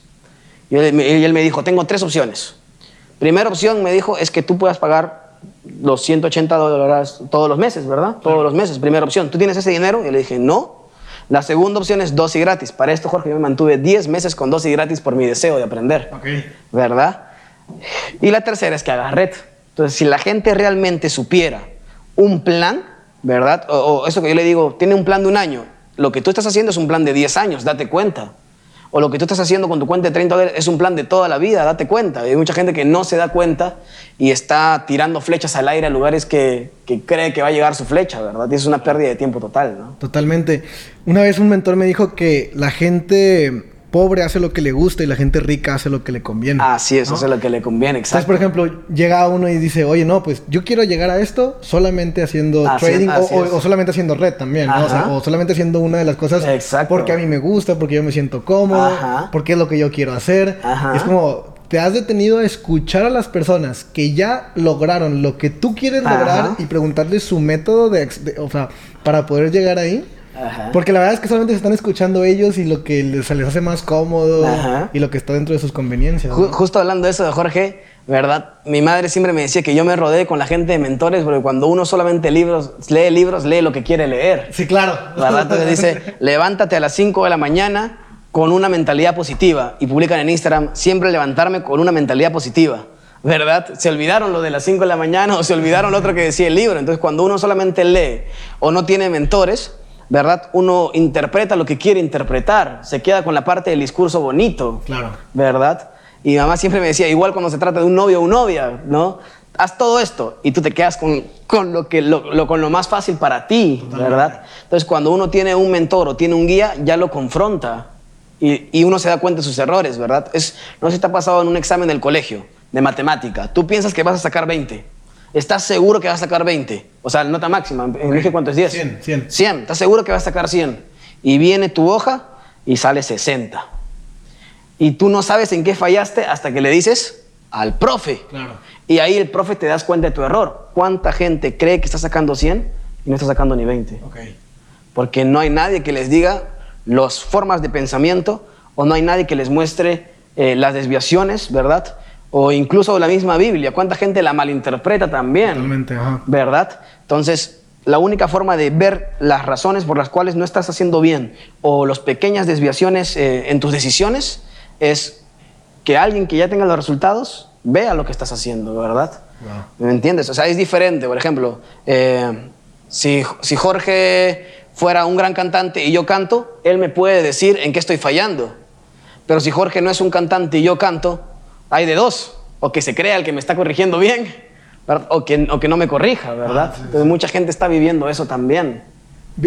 Y él, me dijo, tengo tres opciones. Primera opción, me dijo, es que tú puedas pagar los 180 dólares todos los meses, ¿verdad? Todos los meses, primera opción. ¿Tú tienes ese dinero? Y le dije, no. La segunda opción es dosis gratis. Para esto, Jorge, yo me mantuve 10 meses con dosis gratis por mi deseo de aprender. ¿Verdad? Y la tercera es que hagas red. Entonces, si la gente realmente supiera un plan, ¿verdad? O, o eso que yo le digo, tiene un plan de un año. Lo que tú estás haciendo es un plan de 10 años, date cuenta. O lo que tú estás haciendo con tu cuenta de 30 dólares es un plan de toda la vida, date cuenta. Hay mucha gente que no se da cuenta y está tirando flechas al aire a lugares que, que cree que va a llegar su flecha, ¿verdad? Es una pérdida de tiempo total, ¿no? Totalmente. Una vez un mentor me dijo que la gente pobre hace lo que le gusta y la gente rica hace lo que le conviene. Así es, hace lo que le conviene, exacto. Entonces, por ejemplo, llega uno y dice, oye, no, pues yo quiero llegar a esto solamente haciendo Así trading es, o, solamente haciendo red también, ¿no? O, sea, Ajá. o solamente haciendo una de las cosas Exacto. porque a mí me gusta, porque yo me siento cómodo, Ajá. porque es lo que yo quiero hacer. Ajá. Es como, te has detenido a escuchar a las personas que ya lograron lo que tú quieres Ajá. lograr y preguntarles su método de, de- o sea, para poder llegar ahí. Ajá. Porque la verdad es que solamente se están escuchando ellos y lo que les, se les hace más cómodo Ajá. y lo que está dentro de sus conveniencias. Ju- ¿no? justo hablando de eso de Jorge, ¿verdad? Mi madre siempre me decía que yo me rodeé con la gente de mentores porque cuando uno solamente libros, lee libros, lee lo que quiere leer. Sí, claro. ¿verdad? Entonces dice, levántate a las 5 de la mañana con una mentalidad positiva y publican en Instagram, siempre levantarme con una mentalidad positiva. ¿Verdad? Se olvidaron lo de las 5 de la mañana o se olvidaron lo otro que decía el libro. Entonces, cuando uno solamente lee o no tiene mentores, ¿verdad? Uno interpreta lo que quiere interpretar, se queda con la parte del discurso bonito. Claro. ¿Verdad? Y mi mamá siempre me decía, igual cuando se trata de un novio o una novia, ¿no? Haz todo esto y tú te quedas con, con lo, que, lo, lo- con lo más fácil para ti, ¿verdad? Entonces, cuando uno tiene un mentor o tiene un guía, ya lo confronta y, y uno se da cuenta de sus errores, ¿verdad? Es, no sé si te ha pasado en un examen del colegio de matemática. Tú piensas que vas a sacar 20. ¿Estás seguro que vas a sacar 20? O sea, nota máxima. En México, ¿cuánto es 10? 100, 100. 100. ¿Estás seguro que vas a sacar 100? Y viene tu hoja y sale 60. Y tú no sabes en qué fallaste hasta que le dices al profe. Claro. Y ahí el profe te das cuenta de tu error. ¿Cuánta gente cree que está sacando 100 y no está sacando ni 20? Ok. Porque no hay nadie que les diga las formas de pensamiento o no hay nadie que les muestre eh, las desviaciones, ¿verdad? O incluso la misma Biblia. ¿Cuánta gente la malinterpreta también? Totalmente, ajá. ¿verdad? Entonces, la única forma de ver las razones por las cuales no estás haciendo bien o las pequeñas desviaciones eh, en tus decisiones es que alguien que ya tenga los resultados vea lo que estás haciendo, ¿verdad? Wow. ¿Me entiendes? O sea, es diferente. Por ejemplo, eh, si, si Jorge fuera un gran cantante y yo canto, él me puede decir en qué estoy fallando. Pero si Jorge no es un cantante y yo canto, hay de dos. O que se crea el que me está corrigiendo bien, o que, o que no me corrija, ¿verdad? Entonces mucha gente está viviendo eso también.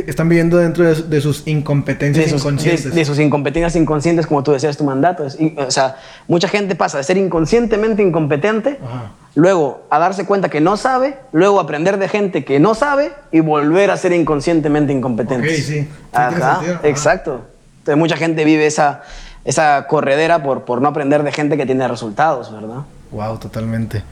Están viviendo dentro de, de sus incompetencias De sus, inconscientes. de- de sus incompetencias inconscientes, como tú decías, tu mandato. Es- o sea, mucha gente pasa de ser inconscientemente incompetente, Ajá. luego a darse cuenta que no sabe, luego aprender de gente que no sabe y volver a ser inconscientemente incompetente. Ok, sí. Sí. Ajá. exacto. Entonces mucha gente vive esa, esa corredera por, por no aprender de gente que tiene resultados, ¿verdad? Wow, totalmente.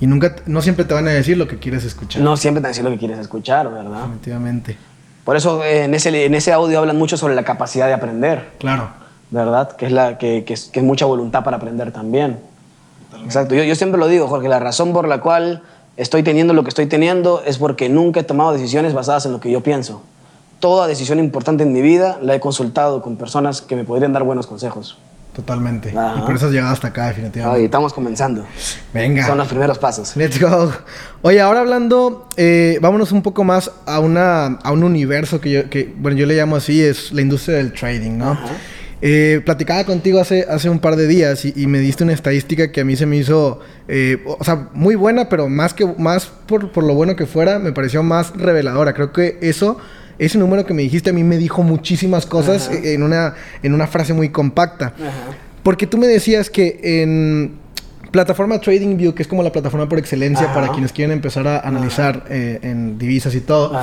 Y nunca, no siempre te van a decir lo que quieres escuchar. No siempre te decir lo que quieres escuchar, ¿verdad? Definitivamente. Por eso eh, en, ese, en ese audio hablan mucho sobre la capacidad de aprender. Claro. ¿verdad? Que es, la, que, que es, que es mucha voluntad para aprender también. Exacto. Yo, yo siempre lo digo, Jorge, la razón por la cual estoy teniendo lo que estoy teniendo es porque nunca he tomado decisiones basadas en lo que yo pienso. Toda decisión importante en mi vida la he consultado con personas que me podrían dar buenos consejos. Totalmente. Ajá. Y por eso has llegado hasta acá, Ay, definitivamente. estamos comenzando. Venga. Son los primeros pasos. Let's go. Oye, ahora hablando, eh, vámonos un poco más a, una, a un universo que yo, que, bueno, yo le llamo así, es la industria del trading, ¿no? Eh, platicaba contigo hace, hace un par de días y, y me diste una estadística que a mí se me hizo, eh, o sea, muy buena, pero más que más por, por lo bueno que fuera, me pareció más reveladora. Creo que eso, ese número que me dijiste a mí me dijo muchísimas cosas Ajá. en una, en una frase muy compacta. Ajá. Porque tú me decías que en plataforma TradingView, que es como la plataforma por excelencia Ajá. para quienes quieren empezar a analizar eh, en divisas y todo,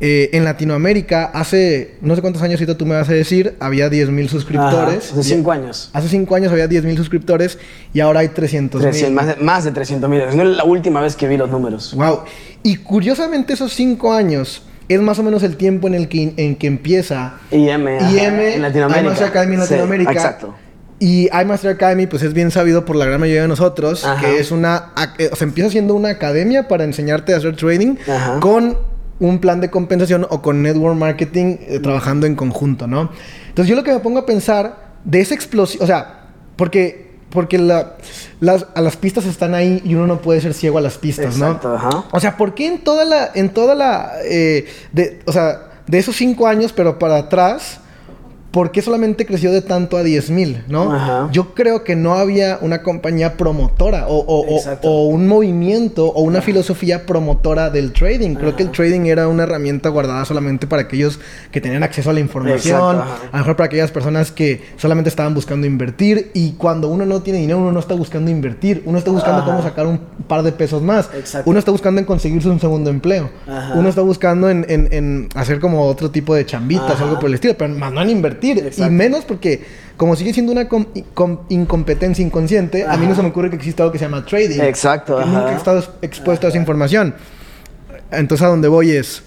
eh, en Latinoamérica hace no sé cuántos años tú me vas a decir, había 10 mil suscriptores. Hace cinco años. Hace 5 años había 10 mil suscriptores y ahora hay 300 300, mil. más, de, más de 300 mil. No es la última vez que vi los números. Wow. Y curiosamente esos 5 años es más o menos el tiempo en el que, en que empieza IM, IM, en Latinoamérica. IMAX Academy en Sí, Latinoamérica. exacto. Y iMaster Academy, pues es bien sabido por la gran mayoría de nosotros, Ajá. que es una. eh, O sea, empieza siendo una academia para enseñarte a hacer trading Ajá. con un plan de compensación o con network marketing eh, trabajando en conjunto, ¿no? Entonces, yo lo que me pongo a pensar de esa explosión. O sea, porque. Porque la- las, a las pistas están ahí y uno no puede ser ciego a las pistas, Exacto, ¿no? ajá. O sea, ¿por qué en toda la, en toda la, eh, de, o sea, de esos cinco años, pero para atrás, ¿por qué solamente creció de tanto a 10 mil, no? Ajá. Yo creo que no había una compañía promotora o, o- o- Exacto. o un movimiento o una filosofía promotora del trading. Creo que el trading era una herramienta guardada solamente para aquellos que tenían acceso a la información, a lo mejor para aquellas personas que solamente estaban buscando invertir y cuando uno no tiene dinero, uno no está buscando invertir, uno está buscando cómo sacar un par de pesos más. Exacto. Uno está buscando en conseguirse un segundo empleo. Uno está buscando en, en- en hacer como otro tipo de chambitas, algo por el estilo, pero más no en invertir. Exacto. Y menos porque, como sigue siendo una com- com- incompetencia inconsciente, a mí no se me ocurre que exista algo que se llama trading. Exacto. Nunca he estado ex- expuesto a esa información. Entonces, a donde voy es.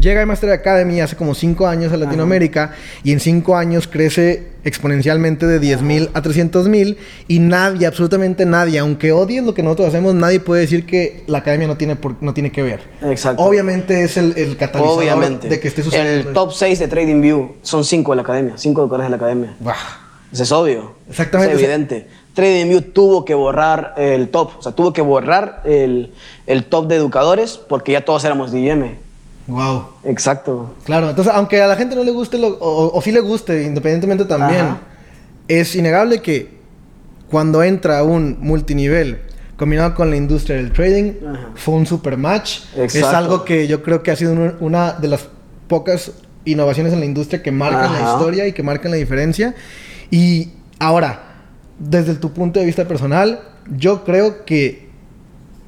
Llega Master Academy hace como 5 años a Latinoamérica y en 5 años crece exponencialmente de 10 mil a 300 mil y nadie, absolutamente nadie, aunque odies lo que nosotros hacemos, nadie puede decir que la academia no tiene, por- no tiene que ver. Exacto. Obviamente es el, el catalizador Obviamente. de que esté sucediendo. El top 6 de TradingView son 5 de la academia, 5 educadores de la academia. Buah. Eso es obvio. Exactamente, Es evidente. TradingView tuvo que borrar el top, o sea, tuvo que borrar el, el top de educadores porque ya todos éramos DIM. Wow. Exacto. Claro, entonces aunque a la gente no le guste lo- o, o sí le guste, independientemente también, Ajá. es innegable que cuando entra un multinivel combinado con la industria del trading, Ajá. fue un super match. Es Exacto. algo que yo creo que ha sido un- una de las pocas innovaciones en la industria que marcan la historia y que marcan la diferencia. Y ahora, desde tu punto de vista personal, yo creo que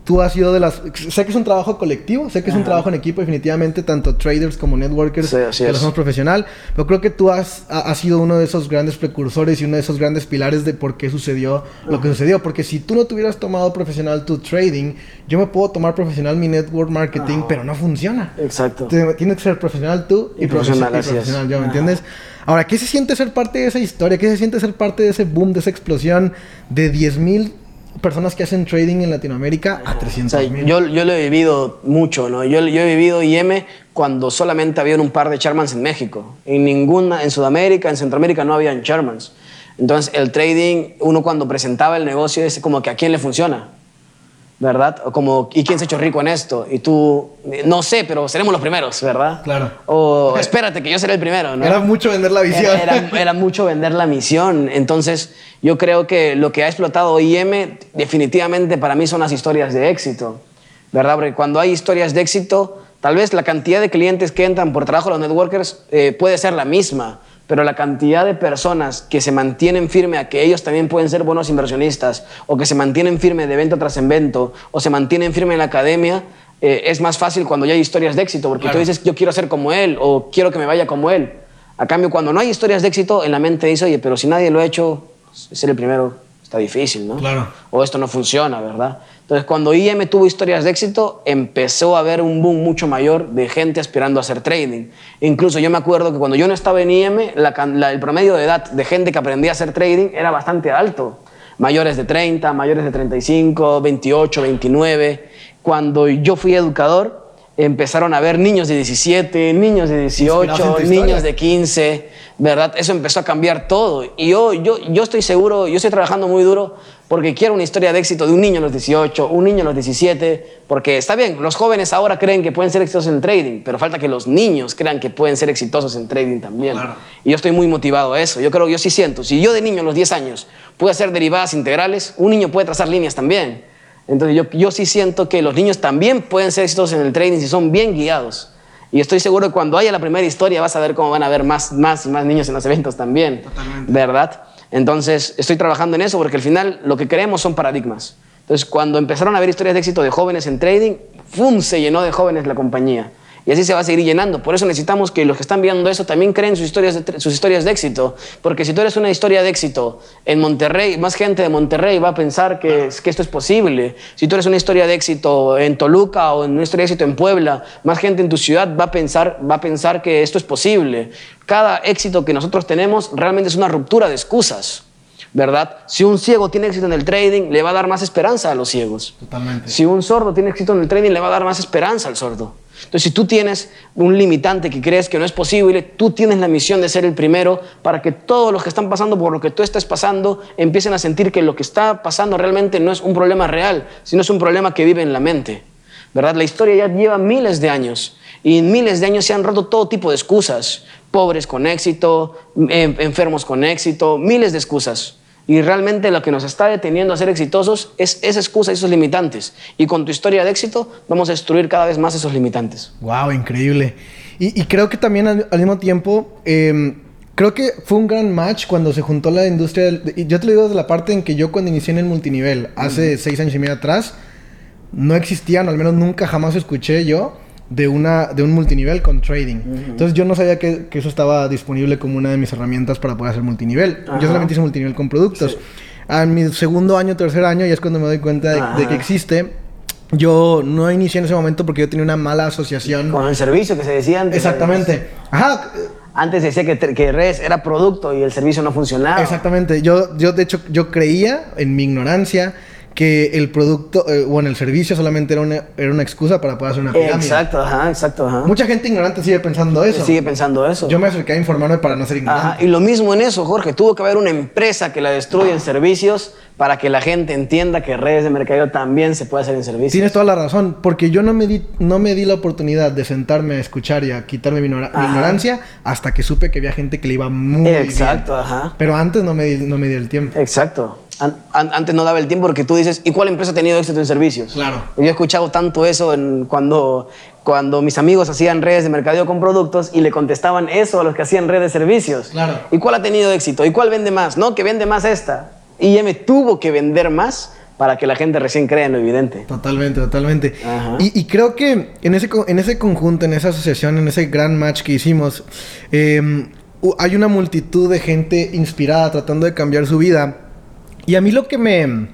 tú has sido de las... Sé que es un trabajo colectivo, sé que es un trabajo en equipo, definitivamente, tanto traders como networkers, Sí, así que lo hacemos profesional, pero creo que tú has, ha- has sido uno de esos grandes precursores y uno de esos grandes pilares de por qué sucedió lo que sucedió. Porque si tú no te hubieras tomado profesional tu trading, yo me puedo tomar profesional mi network marketing, Ajá. pero no funciona. Exacto. Tienes que ser profesional tú y, Y profesional, profesional, y profesional yo, ¿me entiendes? Ahora, ¿qué se siente ser parte de esa historia? ¿Qué se siente ser parte de ese boom, de esa explosión de 10.000 personas que hacen trading en Latinoamérica a O 300.000? sea, yo, yo lo he vivido mucho, ¿no? Yo, yo he vivido IM cuando solamente había un par de Charmans en México. En ninguna, en Sudamérica, en Centroamérica no habían Charmans. Entonces, el trading, uno cuando presentaba el negocio es como que a quién le funciona, ¿verdad? O como, ¿y quién se ha hecho rico en esto? Y tú, no sé, pero seremos los primeros, ¿verdad? Claro. O espérate que yo seré el primero, ¿no? Era mucho vender la visión. Era, era- era mucho vender la misión. Entonces, yo creo que lo que ha explotado IM definitivamente para mí son las historias de éxito, ¿verdad? Porque cuando hay historias de éxito, tal vez la cantidad de clientes que entran por trabajo a los networkers eh, puede ser la misma, pero la cantidad de personas que se mantienen firme a que ellos también pueden ser buenos inversionistas, o que se mantienen firme de evento tras evento, o se mantienen firme en la academia, eh, es más fácil cuando ya hay historias de éxito, porque Claro. tú dices, yo quiero ser como él, o quiero que me vaya como él. A cambio, cuando no hay historias de éxito, en la mente dice, oye, pero si nadie lo ha hecho, ser el primero está difícil, ¿no? Claro. O esto no funciona, ¿verdad? Entonces, cuando IM tuvo historias de éxito, empezó a haber un boom mucho mayor de gente aspirando a hacer trading. Incluso yo me acuerdo que cuando yo no estaba en IM, la la- el promedio de edad de gente que aprendía a hacer trading era bastante alto. Mayores de 30, mayores de 35, 28, 29. Cuando yo fui educador, empezaron a ver niños de 17, niños de Inspirados en 18, tu historia. niños de 15, ¿verdad? Eso empezó a cambiar todo. Y yo, yo, yo estoy seguro, yo estoy trabajando muy duro porque quiero una historia de éxito de un niño a los 18, un niño a los 17, porque está bien, los jóvenes ahora creen que pueden ser exitosos en trading, pero falta que los niños crean que pueden ser exitosos en trading también. Claro. Y yo estoy muy motivado a eso. Yo creo, yo sí siento, si yo de niño a los 10 años pude hacer derivadas integrales, un niño puede trazar líneas también. Entonces yo, yo sí siento que los niños también pueden ser exitosos en el trading si son bien guiados. Y estoy seguro que cuando haya la primera historia vas a ver cómo van a haber más, más y más niños en los eventos también. Totalmente. ¿Verdad? Entonces estoy trabajando en eso porque al final lo que queremos son paradigmas. Entonces cuando empezaron a haber historias de éxito de jóvenes en trading, ¡fum! se llenó de jóvenes la compañía. Y así se va a seguir llenando. Por eso necesitamos que los que están viendo eso también creen sus historias, de, sus historias de éxito. Porque si tú eres una historia de éxito en Monterrey, más gente de Monterrey va a pensar que, que esto es posible. Si tú eres una historia de éxito en Toluca o en una éxito en Puebla, más gente en tu ciudad va a pensar, va a pensar que esto es posible. Cada éxito que nosotros tenemos realmente es una ruptura de excusas. ¿Verdad? Si un ciego tiene éxito en el trading, le va a dar más esperanza a los ciegos. Totalmente. Si un sordo tiene éxito en el trading, le va a dar más esperanza al sordo. Entonces, si tú tienes un limitante que crees que no es posible, tú tienes la misión de ser el primero para que todos los que están pasando por lo que tú estás pasando empiecen a sentir que lo que está pasando realmente no es un problema real, sino es un problema que vive en la mente. ¿Verdad? La historia ya lleva miles de años y en miles de años se han roto todo tipo de excusas. Pobres con éxito, em, enfermos con éxito, miles de excusas. Y realmente lo que nos está deteniendo a ser exitosos es esa excusa y esos limitantes. Y con tu historia de éxito vamos a destruir cada vez más esos limitantes. Wow, increíble. Y, y creo que también al, al mismo tiempo, eh, creo que fue un gran match cuando se juntó la industria. Del, y yo te lo digo desde la parte en que yo cuando inicié en el multinivel, hace seis años y medio atrás, no existían, al menos nunca jamás escuché yo de, una, de un multinivel con trading. Entonces yo no sabía que, que, eso estaba disponible como una de mis herramientas para poder hacer multinivel. Ajá. Yo solamente hice multinivel con productos. Sí. Mi segundo año, tercer año, ya es cuando me doy cuenta de, de, que existe. Yo no inicié en ese momento porque yo tenía una mala asociación. Con el servicio que se decía antes. Exactamente. Ajá. Antes se decía que, que redes era producto y el servicio no funcionaba. Exactamente. Yo, yo, de hecho, yo creía en mi ignorancia que el producto, eh, bueno, el servicio solamente era una, era una excusa para poder hacer una pirámide. Exacto, ajá, exacto, ajá. Mucha gente ignorante sigue pensando eso. Sigue pensando eso. Yo me acerqué a informarme para no ser ignorante. Ajá, y lo mismo en eso, Jorge. Tuvo que haber una empresa que la destruya en servicios para que la gente entienda que redes de mercadeo también se puede hacer en servicios. Tienes toda la razón, porque yo no me di, no me di la oportunidad de sentarme a escuchar y a quitarme mi, ignora mi ignorancia hasta que supe que había gente que le iba muy Exacto, bien. ajá. Pero antes no me, di, no me di el tiempo. Exacto. An an antes no daba el tiempo porque tú dices, ¿y cuál empresa ha tenido éxito en servicios? Claro. Yo he escuchado tanto eso en cuando, cuando mis amigos hacían redes de mercadeo con productos y le contestaban eso a los que hacían redes de servicios. Claro. ¿Y cuál ha tenido éxito? ¿Y cuál vende más? No, que vende más esta. Y me tuvo que vender más para que la gente recién crea en lo evidente. Totalmente, totalmente. Y, y, creo que en ese, en ese conjunto, en esa asociación, en ese gran match que hicimos, eh, hay una multitud de gente inspirada tratando de cambiar su vida. Y a mí lo que me...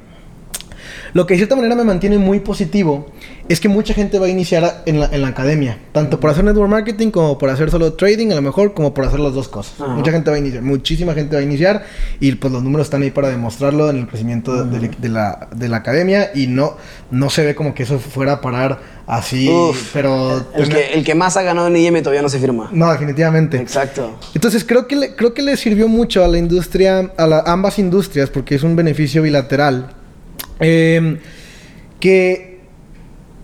Lo que de cierta manera me mantiene muy positivo es que mucha gente va a iniciar en la, en la academia, tanto por hacer network marketing como por hacer solo trading, a lo mejor como por hacer las dos cosas. Mucha gente va a iniciar, muchísima gente va a iniciar y pues los números están ahí para demostrarlo en el crecimiento de, de, la, de, la, academia y no, no se ve como que eso fuera a parar así, Uf, pero... El que, el que más ha ganado en IM todavía no se firma. No, definitivamente. Exacto. Entonces creo que le, creo que le sirvió mucho a la industria, a la, ambas industrias, porque es un beneficio bilateral. Eh, que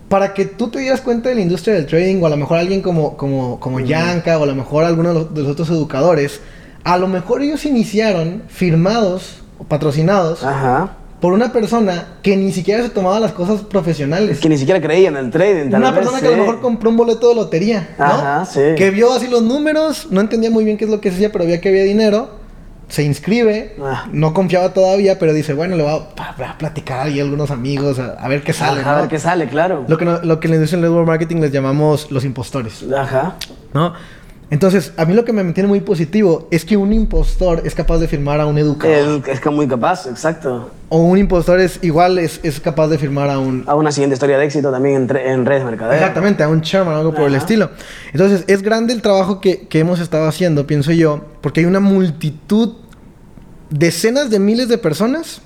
para que tú te dieras cuenta de la industria del trading, o a lo mejor alguien como, como, como Yanka, o a lo mejor alguno de los, de los, otros educadores, a lo mejor ellos iniciaron firmados o patrocinados Ajá. por una persona que ni siquiera se tomaba las cosas profesionales. Que ni siquiera creía en el trading. Una persona que sí. a lo mejor compró un boleto de lotería, ¿no? Ajá, sí. Que vio así los números, no entendía muy bien qué es lo que se hacía, pero veía que había dinero se inscribe, ah. no confiaba todavía, pero dice, bueno, le voy a, a platicar ahí a algunos amigos, a, a ver qué sale. Ajá, ¿no? A ver qué sale, claro. Lo que, no, lo que en la industria del network marketing les llamamos los impostores. Ajá. ¿No? Entonces, a mí lo que me mantiene muy positivo es que un impostor es capaz de firmar a un educador. Es, es muy capaz, exacto. O un impostor es igual, es, es, capaz de firmar a un... A una siguiente historia de éxito también en, en redes mercadeo. Exactamente, a un chairman o algo Ajá. por el estilo. Entonces, es grande el trabajo que, que hemos estado haciendo, pienso yo, porque hay una multitud decenas de miles de personas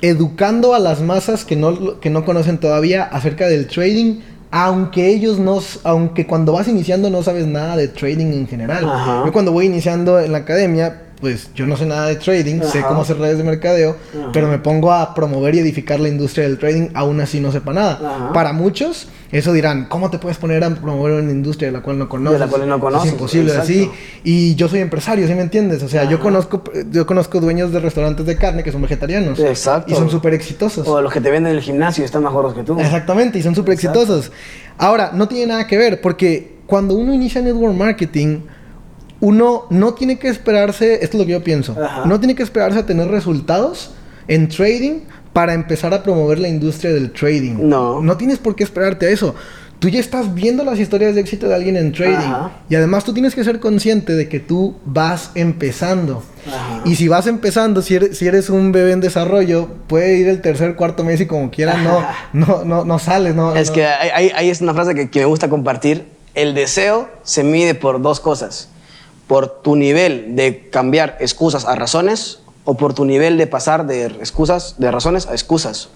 educando a las masas que no, que no conocen todavía acerca del trading, aunque ellos no, aunque cuando vas iniciando no sabes nada de trading en general. Yo cuando voy iniciando en la academia, pues yo no sé nada de trading, sé cómo hacer redes de mercadeo, pero me pongo a promover y edificar la industria del trading, aún así no sepa nada. Para muchos, eso dirán, ¿cómo te puedes poner a promover una industria de la cual no conoces? De la cual no conoces. Es imposible exacto. así. Y yo soy empresario, ¿sí me entiendes? O sea, yo conozco, yo conozco dueños de restaurantes de carne que son vegetarianos. Exacto. Y son súper exitosos. O los que te venden en el gimnasio están mejores que tú. Exactamente, y son súper exitosos. Ahora, no tiene nada que ver, porque cuando uno inicia network marketing, uno no tiene que esperarse, esto es lo que yo pienso, Ajá. no tiene que esperarse a tener resultados en trading para empezar a promover la industria del trading. No. No tienes por qué esperarte a eso. Tú ya estás viendo las historias de éxito de alguien en trading. Ajá. Y además tú tienes que ser consciente de que tú vas empezando. Ajá. Y si vas empezando, si eres, si eres, un bebé en desarrollo, puede ir el tercer, cuarto mes y como quiera no, no, no, no sales. No, es no. que ahí, ahí, es una frase que, que me gusta compartir. El deseo se mide por dos cosas por tu nivel de cambiar excusas a razones o por tu nivel de pasar de excusas, de razones a excusas.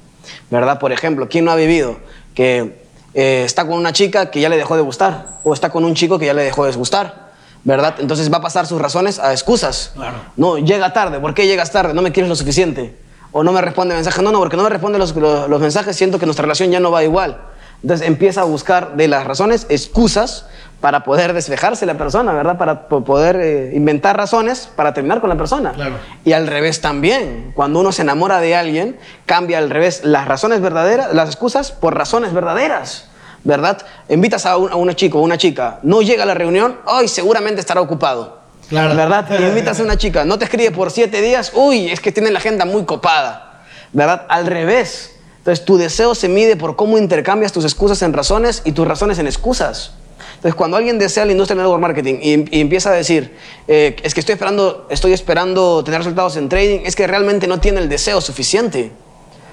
¿Verdad? Por ejemplo, ¿quién no ha vivido que eh, está con una chica que ya le dejó de gustar o está con un chico que ya le dejó de gustar? ¿Verdad? Entonces va a pasar sus razones a excusas. Claro. No, llega tarde. ¿Por qué llegas tarde? No me quieres lo suficiente. O no me responde mensajes. No, no, porque no me responde los, los, los mensajes, siento que nuestra relación ya no va igual. Entonces empieza a buscar de las razones excusas para poder despejarse la persona, ¿verdad? Para po- poder eh, inventar razones para terminar con la persona. Claro. Y al revés también. Cuando uno se enamora de alguien, cambia al revés las razones verdaderas, las excusas por razones verdaderas. ¿Verdad? Invitas a un, a una chica o una chica, no llega a la reunión, hoy seguramente estará ocupado. Claro. ¿Verdad? Invitas a una chica, no te escribe por siete días, uy, es que tiene la agenda muy copada. ¿Verdad? Al revés. Entonces tu deseo se mide por cómo intercambias tus excusas en razones y tus razones en excusas. Entonces cuando alguien desea la industria del network marketing y, y empieza a decir, eh, es que estoy esperando, estoy esperando tener resultados en trading, es que realmente no tiene el deseo suficiente.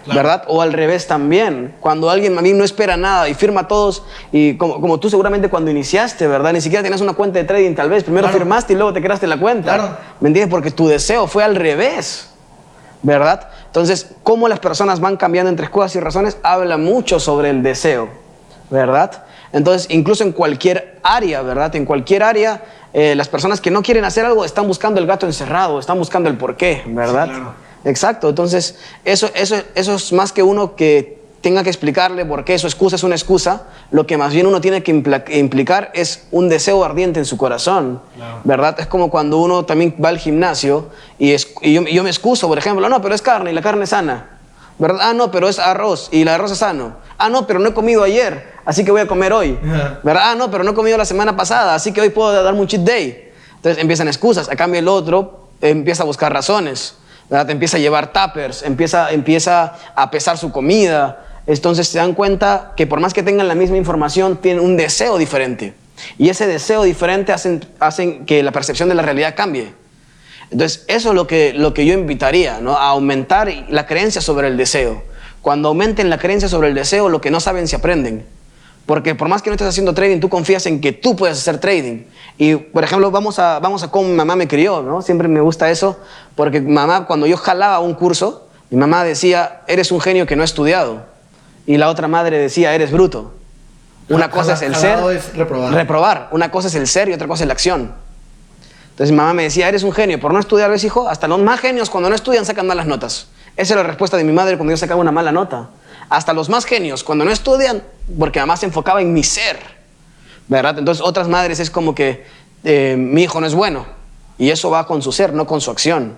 Claro. ¿Verdad? O al revés también. Cuando alguien a mí no espera nada y firma todos, y como, como tú seguramente cuando iniciaste, ¿verdad? Ni siquiera tenías una cuenta de trading, tal vez. Primero Claro. firmaste y luego te creaste la cuenta. Claro. ¿Me entiendes? Porque tu deseo fue al revés. ¿Verdad? Entonces, cómo las personas van cambiando entre excusas y razones habla mucho sobre el deseo. ¿Verdad? Entonces, incluso en cualquier área, ¿verdad? En cualquier área, eh, las personas que no quieren hacer algo están buscando el gato encerrado, están buscando el porqué, ¿verdad? Sí, claro. Exacto, entonces eso, eso, eso es más que uno que tenga que explicarle por qué su excusa es una excusa, lo que más bien uno tiene que implicar es un deseo ardiente en su corazón, Claro. ¿verdad? Es como cuando uno también va al gimnasio y, es- y yo, y yo me excuso, por ejemplo, no, pero es carne y la carne es sana, ¿verdad? Ah, no, pero es arroz y el arroz es sano. Ah, no, pero no he comido ayer, así que voy a comer hoy. ¿verdad? Ah, no, pero no he comido la semana pasada, así que hoy puedo darme un cheat day. Entonces empiezan excusas, a cambio el otro empieza a buscar razones, ¿verdad? Empieza a llevar tuppers, empieza, empieza a pesar su comida. Entonces se dan cuenta que por más que tengan la misma información, tienen un deseo diferente. Y ese deseo diferente hacen, hacen que la percepción de la realidad cambie. Entonces, eso es lo que, lo que yo invitaría, ¿no? Aumentar la creencia sobre el deseo. Cuando aumenten la creencia sobre el deseo, lo que no saben se aprenden. Porque por más que no estés haciendo trading, tú confías en que tú puedes hacer trading. Y, por ejemplo, vamos a, vamos a cómo mi mamá me crió, ¿no? Siempre me gusta eso, porque mamá, cuando yo jalaba un curso, mi mamá decía, eres un genio que no ha estudiado. Y la otra madre decía, eres bruto. Una cosa es el ser. es reprobar. Reprobar. Una cosa es el ser y otra cosa es la acción. Entonces mi mamá me decía, eres un genio. Por no estudiar, ¿ves, hijo? Hasta los más genios cuando no estudian sacan malas notas. Esa es la respuesta de mi madre cuando yo sacaba una mala nota. Hasta los más genios cuando no estudian, porque mamá se enfocaba en mi ser. ¿Verdad? Entonces otras madres es como que eh, mi hijo no es bueno. Y eso va con su ser, no con su acción.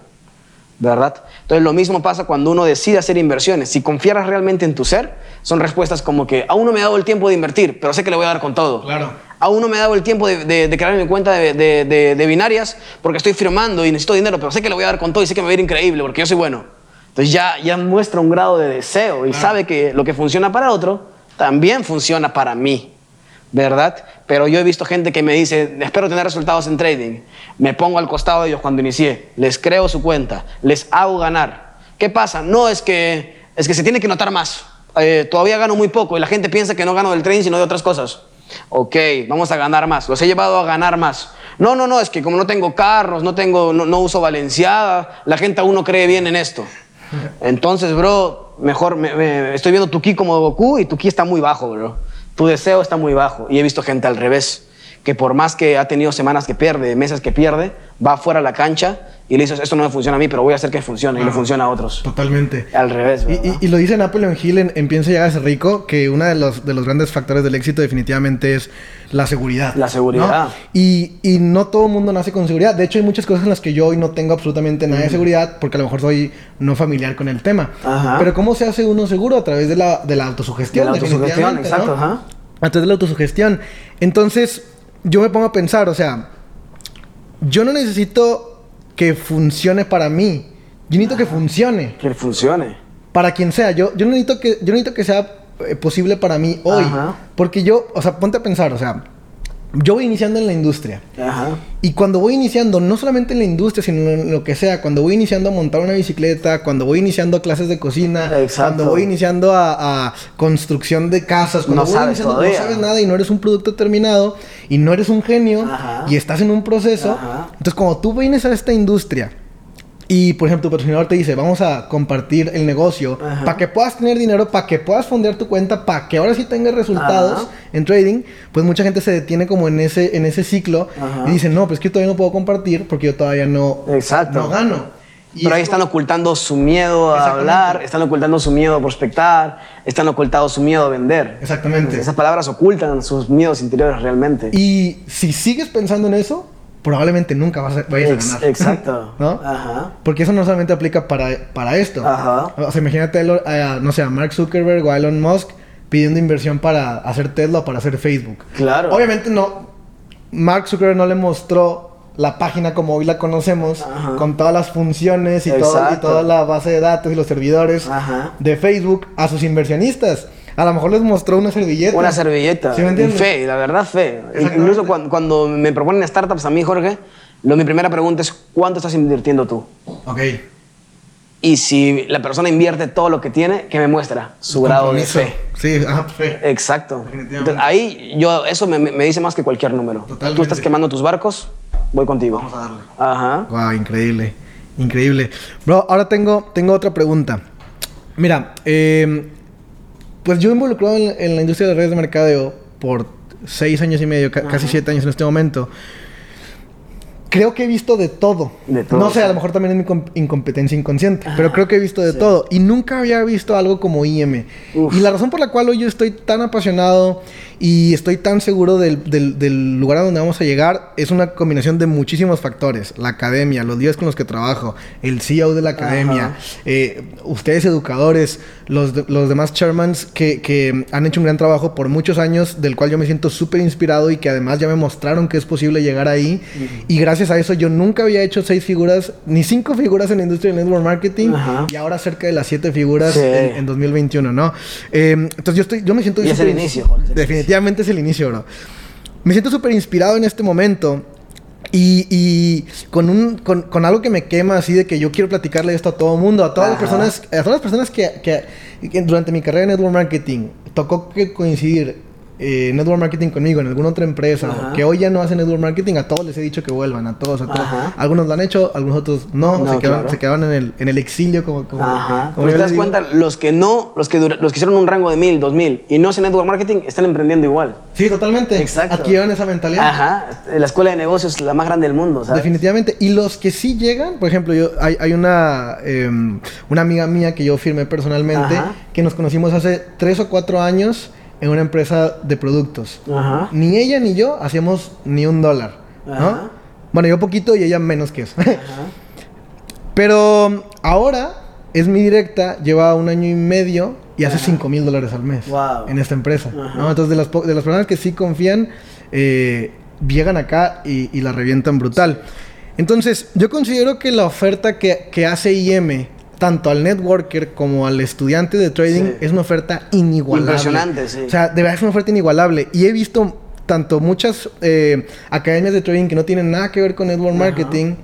¿Verdad? Entonces lo mismo pasa cuando uno decide hacer inversiones. Si confiaras realmente en tu ser, son respuestas como que aún no me he dado el tiempo de invertir, pero sé que le voy a dar con todo. Claro. Aún no me he dado el tiempo de, de, de crear mi cuenta de, de- de- de binarias porque estoy firmando y necesito dinero, pero sé que le voy a dar con todo y sé que me va a ir increíble porque yo soy bueno. Entonces ya, ya muestra un grado de deseo y sabe que lo que funciona para otro también funciona para mí. ¿Verdad? Pero yo he visto gente que me dice, espero tener resultados en trading. Me pongo al costado de ellos cuando inicié, les creo su cuenta, les hago ganar. ¿Qué pasa? No es que, es que se tiene que notar más. Eh, todavía gano muy poco y la gente piensa que no gano del trading sino de otras cosas. Ok, vamos a ganar más. Los he llevado a ganar más. No, no, no, es que como no tengo carros, no, tengo, no, uso Valenciaga, la gente aún no cree bien en esto. Entonces, bro, mejor me- me- estoy viendo tu ki como Goku y tu ki está muy bajo, bro. Tu deseo está muy bajo. Y he visto gente al revés, que por más que ha tenido semanas que pierde, meses que pierde, va fuera a la cancha y le dices, esto no me funciona a mí, pero voy a hacer que funcione y le funciona a otros. Totalmente. Al revés, Y, y- y lo dice Napoleon Hill en, en Piensa y hágase rico, que uno de los, de los grandes factores del éxito definitivamente es la seguridad. La seguridad. ¿no? Y, y no todo el mundo nace con seguridad. De hecho, hay muchas cosas en las que yo hoy no tengo absolutamente nada de seguridad, porque a lo mejor soy no familiar con el tema. Ajá. Pero ¿cómo se hace uno seguro? A través de la, de la autosugestión. De la autosugestión, exacto, ¿no? ajá. A través de la autosugestión. Entonces, yo me pongo a pensar, o sea, yo no necesito que funcione para mí. Yo necesito que funcione Que funcione. para quien sea. Yo, yo necesito que, yo necesito que sea eh, posible para mí hoy. Ajá. Porque yo, o sea, ponte a pensar, o sea, yo voy iniciando en la industria. Ajá. Y cuando voy iniciando, no solamente en la industria, sino en lo que sea, cuando voy iniciando a montar una bicicleta, cuando voy iniciando clases de cocina, Exacto. cuando voy iniciando a, a construcción de casas, cuando No voy sabes iniciando, todavía. no sabes nada y no eres un producto terminado y no eres un genio Ajá. y estás en un proceso. Ajá. Entonces, cuando tú vienes a esta industria y, por ejemplo, tu patrocinador te dice, vamos a compartir el negocio para que puedas tener dinero, para que puedas fondear tu cuenta, para que ahora sí tengas resultados Ajá. en trading, pues mucha gente se detiene como en ese, en ese ciclo Ajá. y dice, no, pues que yo todavía no puedo compartir porque yo todavía no, Exacto. no gano. Y Pero ahí están ocultando su miedo a hablar, están ocultando su miedo a prospectar, están ocultando su miedo a vender. Exactamente. Esas palabras ocultan sus miedos interiores realmente. Y si sigues pensando en eso, probablemente nunca vas a, vayas Ex- a ganar. exacto. ¿No? Ajá. Porque eso no solamente aplica para, para esto. Ajá. O sea, imagínate, a a, no sé, a Mark Zuckerberg o a Elon Musk pidiendo inversión para hacer Tesla o para hacer Facebook. Claro. Obviamente no. Mark Zuckerberg no le mostró la página como hoy la conocemos, Ajá. con todas las funciones y, todo, y toda la base de datos y los servidores Ajá. de Facebook a sus inversionistas. A lo mejor les mostró una servilleta. Una servilleta. ¿Sí me entiendes? Fe, la verdad, fe. Incluso cuando, cuando me proponen startups a mí, Jorge, lo, mi primera pregunta es: ¿cuánto estás invirtiendo tú? Ok. Y si la persona invierte todo lo que tiene, ¿qué me muestra? Su grado de fe. Sí, ajá, fe. Exacto. Entonces, ahí yo, eso me, me dice más que cualquier número. Totalmente. Tú estás quemando tus barcos, voy contigo. Vamos a darle. Ajá. Wow, increíble. Increíble. Bro, ahora tengo, tengo otra pregunta. Mira, eh, pues yo involucrado en, en la industria de redes de mercadeo por seis años y medio, ca- casi siete años en este momento. Creo que he visto de todo. De todo, No sé, sí. a lo mejor también es mi com- incompetencia inconsciente, pero creo que he visto de sí. todo. Y nunca había visto algo como IM. Uf. Y la razón por la cual hoy yo estoy tan apasionado y estoy tan seguro del, del- del lugar a donde vamos a llegar es una combinación de muchísimos factores. La academia, los días con los que trabajo, el CEO de la academia, eh, ustedes educadores, los, de- los demás chairmans que, que han hecho un gran trabajo por muchos años, del cual yo me siento súper inspirado y que además ya me mostraron que es posible llegar ahí. Y gracias a eso yo nunca había hecho seis figuras, ni cinco figuras en la industria del network marketing Ajá. y ahora cerca de las siete figuras Sí. en, en 2021, ¿no? Eh, entonces yo, estoy, yo me siento... Y es el inicio, Jorge. Definitivamente es el inicio, bro. Me siento súper inspirado en este momento. Y, y con, un, con, con algo que me quema así de que yo quiero platicarle esto a todo el mundo, a todas las Ajá. personas, a todas las personas que, que- que durante mi carrera en network marketing tocó que coincidir eh, network marketing conmigo en alguna otra empresa Ajá. que hoy ya no hacen network marketing, a todos les he dicho que vuelvan, a todos, a todos. Ajá. Algunos lo han hecho, algunos otros no, No, se, quedaron, claro. se quedaron en el, en el exilio como, como, Ajá. te das digo. cuenta, los que no, los que, los que hicieron un rango de mil, dos mil y no hacen network marketing, están emprendiendo igual. Sí, totalmente. Exacto. Adquieran esa mentalidad. Ajá. La escuela de negocios es la más grande del mundo, ¿sabes? Definitivamente. Y los que sí llegan, por ejemplo, yo hay, hay una, em, una amiga mía que yo firmé personalmente, que nos conocimos hace tres o cuatro años en una empresa de productos. Ajá. Ni ella ni yo hacíamos ni un dólar. ¿no? Ajá. Bueno, yo poquito y ella menos que eso. Ajá. Pero ahora es mi directa, lleva un año y medio y hace Ajá. 5 mil dólares al mes Wow. en esta empresa. ¿no? Entonces, de las, de las personas que sí confían, eh, llegan acá y, y la revientan brutal. Entonces, yo considero que la oferta que, que hace IM, tanto al networker como al estudiante de trading, Sí. es una oferta inigualable. Impresionante, sí. O sea, de verdad es una oferta inigualable. Y he visto tanto muchas eh, academias de trading que no tienen nada que ver con network Ajá. marketing,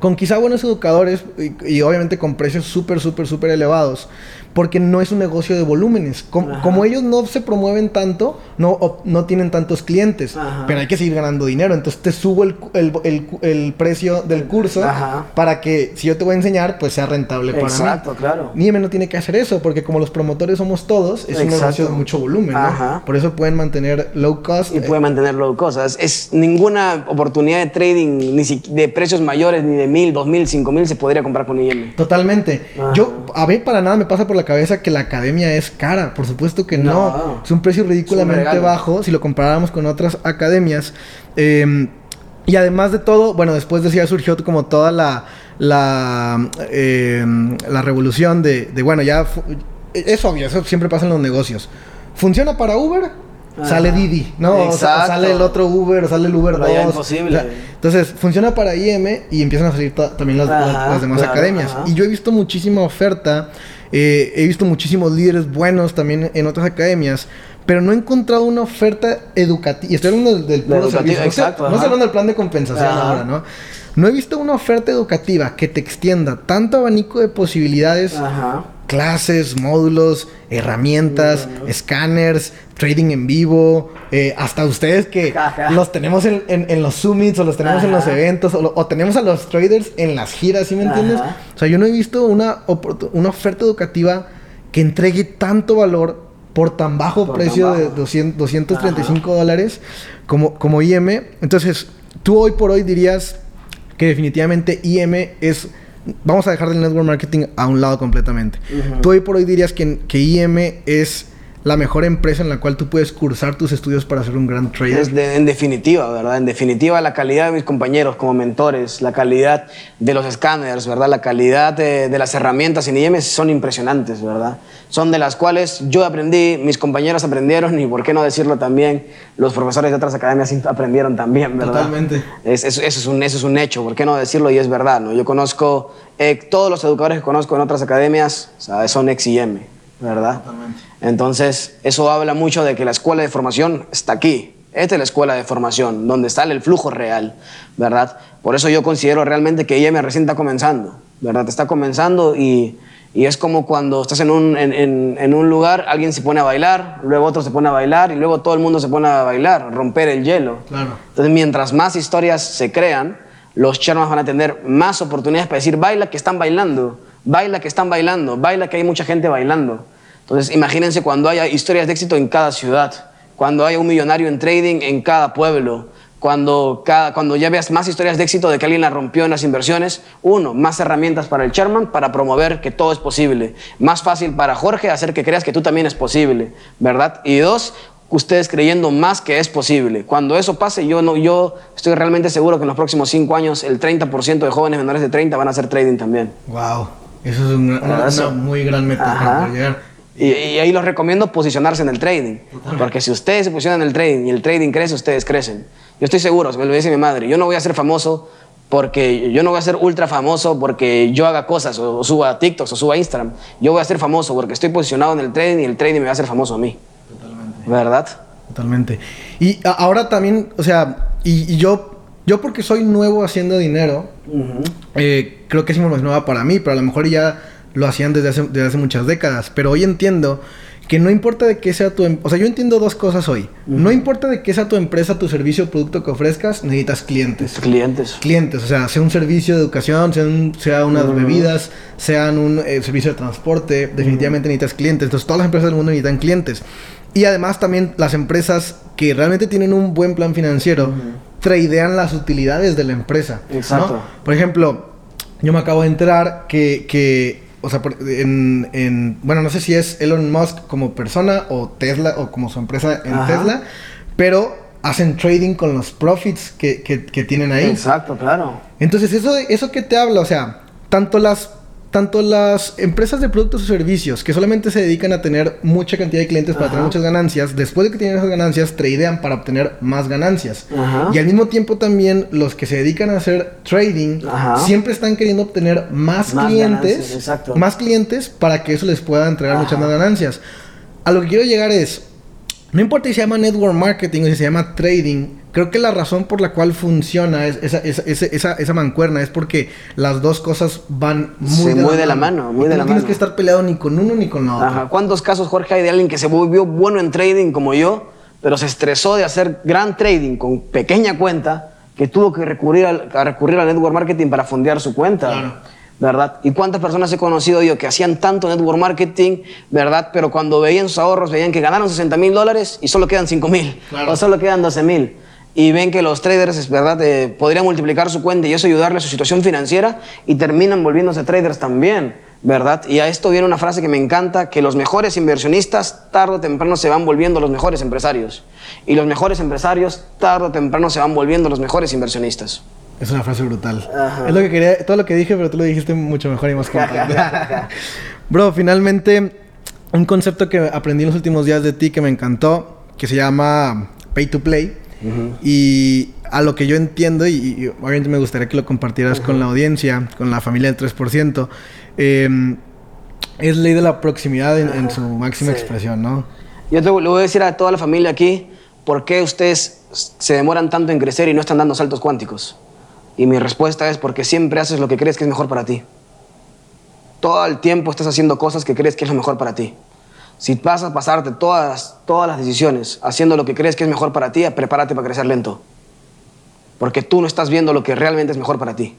con quizá buenos educadores y, y obviamente con precios súper, súper, súper elevados, porque no es un negocio de volúmenes. Com- Ajá. como ellos no se promueven tanto, no, no tienen tantos clientes, Ajá. pero hay que seguir ganando dinero. Entonces te subo el, el- el precio del curso Ajá. para que si yo te voy a enseñar, pues sea rentable para mí. Exacto, claro. Nieme no tiene que hacer eso, porque como los promotores somos todos, es un negocio de mucho volumen. Por eso pueden mantener low cost. Y eh, puede mantener low cost. Es, es ninguna oportunidad de trading ni si- de precios mayores, ni de mil, dos mil, cinco mil, se podría comprar con IM. Totalmente. Ajá. Yo, a mí para nada me pasa por la cabeza que la academia es cara. Por supuesto que no. No. Es un precio ridículamente bajo si lo comparáramos con otras academias. Eh, y además de todo, bueno, después de ya surgió como toda la, la, eh, la revolución de, de, bueno, ya es obvio, eso siempre pasa en los negocios. ¿Funciona para Uber? Ajá. Sale Didi, ¿no? O sea, Exacto. sale el otro Uber, sale el Uber Pero ya 2. imposible. O sea, entonces, funciona para IM y empiezan a salir también las, Ajá, las- las demás claro, academias. ajá. Y yo he visto muchísima oferta Eh, he visto muchísimos líderes buenos también en otras academias, pero no he encontrado una oferta educativa. Y estoy hablando del, del puro servicio. Exacto, no estoy hablando del plan de compensación Ajá. ahora, ¿no? No he visto una oferta educativa que te extienda tanto abanico de posibilidades Ajá. Clases, módulos, herramientas, escáneres, trading en vivo, eh, hasta ustedes que Ajá. los tenemos en, en- en los summits o los tenemos en los Ajá. eventos o, lo- o tenemos a los traders en las giras, ¿sí me entiendes? Ajá. O sea, yo no he visto una, oferta educativa que entregue tanto valor por tan bajo Por precio tan de bajo. 200, 235 dólares como, como IM. Entonces, tú hoy por hoy dirías que definitivamente IM es... Vamos a dejar del network marketing a un lado completamente. Ujú. Tú hoy por hoy dirías que, que IM es la mejor empresa en la cual tú puedes cursar tus estudios para ser un gran trader. Es de- en definitiva, ¿verdad? En definitiva, la calidad de mis compañeros como mentores, la calidad de los escáneres, ¿verdad? La calidad de, de las herramientas en IEM son impresionantes, ¿verdad? Son de las cuales yo aprendí, mis compañeros aprendieron y, por qué no decirlo también, los profesores de otras academias aprendieron también, ¿verdad? Totalmente. Es, es- eso, es un, eso es un hecho, ¿por qué no decirlo? Y es verdad, ¿no? Yo conozco, eh, todos los educadores que conozco en otras academias o sea, son ex-IM, ¿verdad? Totalmente. Entonces, eso habla mucho de que la escuela de formación está aquí. Esta es la escuela de formación, donde está el flujo real, ¿verdad? Por eso yo considero realmente que IM recién está comenzando, ¿verdad? Está comenzando y, y es como cuando estás en un, en, en- en un lugar, alguien se pone a bailar, luego otro se pone a bailar y luego todo el mundo se pone a bailar, romper el hielo. Claro. Entonces, mientras más historias se crean, los charmas van a tener más oportunidades para decir, baila que están bailando, baila que están bailando, baila que hay mucha gente bailando. Entonces, imagínense cuando haya historias de éxito en cada ciudad, cuando haya un millonario en trading en cada pueblo, cuando, cada, cuando ya veas más historias de éxito de que alguien la rompió en las inversiones, uno, más herramientas para el chairman para promover que todo es posible. Más fácil para Jorge hacer que creas que tú también es posible, ¿verdad? Y dos, ustedes creyendo más que es posible. Cuando eso pase, yo, no, yo estoy realmente seguro que en los próximos cinco años el 30% de jóvenes menores de 30 van a hacer trading también. Wow. Eso es una, una- muy gran meta para Ajá. poder llegar. Y, y ahí los recomiendo posicionarse en el trading. Porque si ustedes se posicionan en el trading y el trading crece, ustedes crecen. Yo estoy seguro, me lo dice mi madre, yo no voy a ser famoso porque yo no voy a ser ultra famoso porque yo haga cosas o, o suba a TikToks o suba a Instagram. Yo voy a ser famoso porque estoy posicionado en el trading y el trading me va a hacer famoso a mí. Totalmente. ¿Verdad? Totalmente. Y ahora también, o sea, y, y yo, yo porque soy nuevo haciendo dinero, eh, creo que es es nueva para mí, pero a lo mejor ya lo hacían desde hace, desde hace muchas décadas. Pero hoy entiendo que no importa de qué sea tu... em- O sea, yo entiendo dos cosas hoy. No importa de qué sea tu empresa, tu servicio o producto que ofrezcas, necesitas clientes. Clientes. Clientes, o sea, sea un servicio de educación, sea, un- sea unas bebidas, sean un eh, servicio de transporte, definitivamente necesitas clientes. Entonces, todas las empresas del mundo necesitan clientes. Y además también las empresas que realmente tienen un buen plan financiero, tradean las utilidades de la empresa. ¿no? Exacto. Por ejemplo, yo me acabo de enterar que, que o sea, en, en- bueno, no sé si es Elon Musk como persona o Tesla o como su empresa en Ajá. Tesla, pero hacen trading con los profits que, que- que tienen ahí. Exacto, claro. Entonces, ¿eso, ¿eso qué te habla? O sea, tanto las, tanto las empresas de productos o servicios que solamente se dedican a tener mucha cantidad de clientes para Ajá. tener muchas ganancias, después de que tienen esas ganancias, tradean para obtener más ganancias. Ajá. Y al mismo tiempo también los que se dedican a hacer trading Ajá. siempre están queriendo obtener más, Más clientes, más clientes para que eso les pueda entregar muchas más ganancias. A lo que quiero llegar es, no importa si se llama network marketing o si se llama trading, creo que la razón por la cual funciona es- esa, esa, esa, esa, esa mancuerna es porque las dos cosas van muy, Sí, muy de la mano, muy de no la tienes mano. que estar peleado ni con uno ni con la otra. ¿Cuántos casos, Jorge, hay de alguien que se volvió bueno en trading como yo, pero se estresó de hacer gran trading con pequeña cuenta, que tuvo que recurrir al, a recurrir al network marketing para fondear su cuenta? Claro. ¿Verdad? ¿Y cuántas personas he conocido yo que hacían tanto network marketing, ¿verdad? Pero cuando veían sus ahorros, veían que ganaron 60 mil dólares y solo quedan 5 mil, Claro. o solo quedan 12 mil. Y ven que los traders, verdad, eh, podrían multiplicar su cuenta y eso ayudarle a su situación financiera y terminan volviéndose traders también, ¿verdad? Y a esto viene una frase que me encanta, que los mejores inversionistas tarde o temprano se van volviendo los mejores empresarios. Y los mejores empresarios tarde o temprano se van volviendo los mejores inversionistas. Es una frase brutal. Ajá. Es lo que quería, todo lo que dije, pero tú lo dijiste mucho mejor y más compacto. Bro, finalmente, un concepto que aprendí en los últimos días de ti que me encantó, que se llama Pay to Play. Y a lo que yo entiendo, y, y obviamente me gustaría que lo compartieras con la audiencia, con la familia del 3%, eh, es ley de la proximidad en, su máxima expresión, ¿no? Yo te, le voy a decir a toda la familia aquí por qué ustedes se demoran tanto en crecer y no están dando saltos cuánticos. Y mi respuesta es porque siempre haces lo que crees que es mejor para ti. Todo el tiempo estás haciendo cosas que crees que es lo mejor para ti. Si vas a pasarte todas, todas las decisiones haciendo lo que crees que es mejor para ti, prepárate para crecer lento. Porque tú no estás viendo lo que realmente es mejor para ti.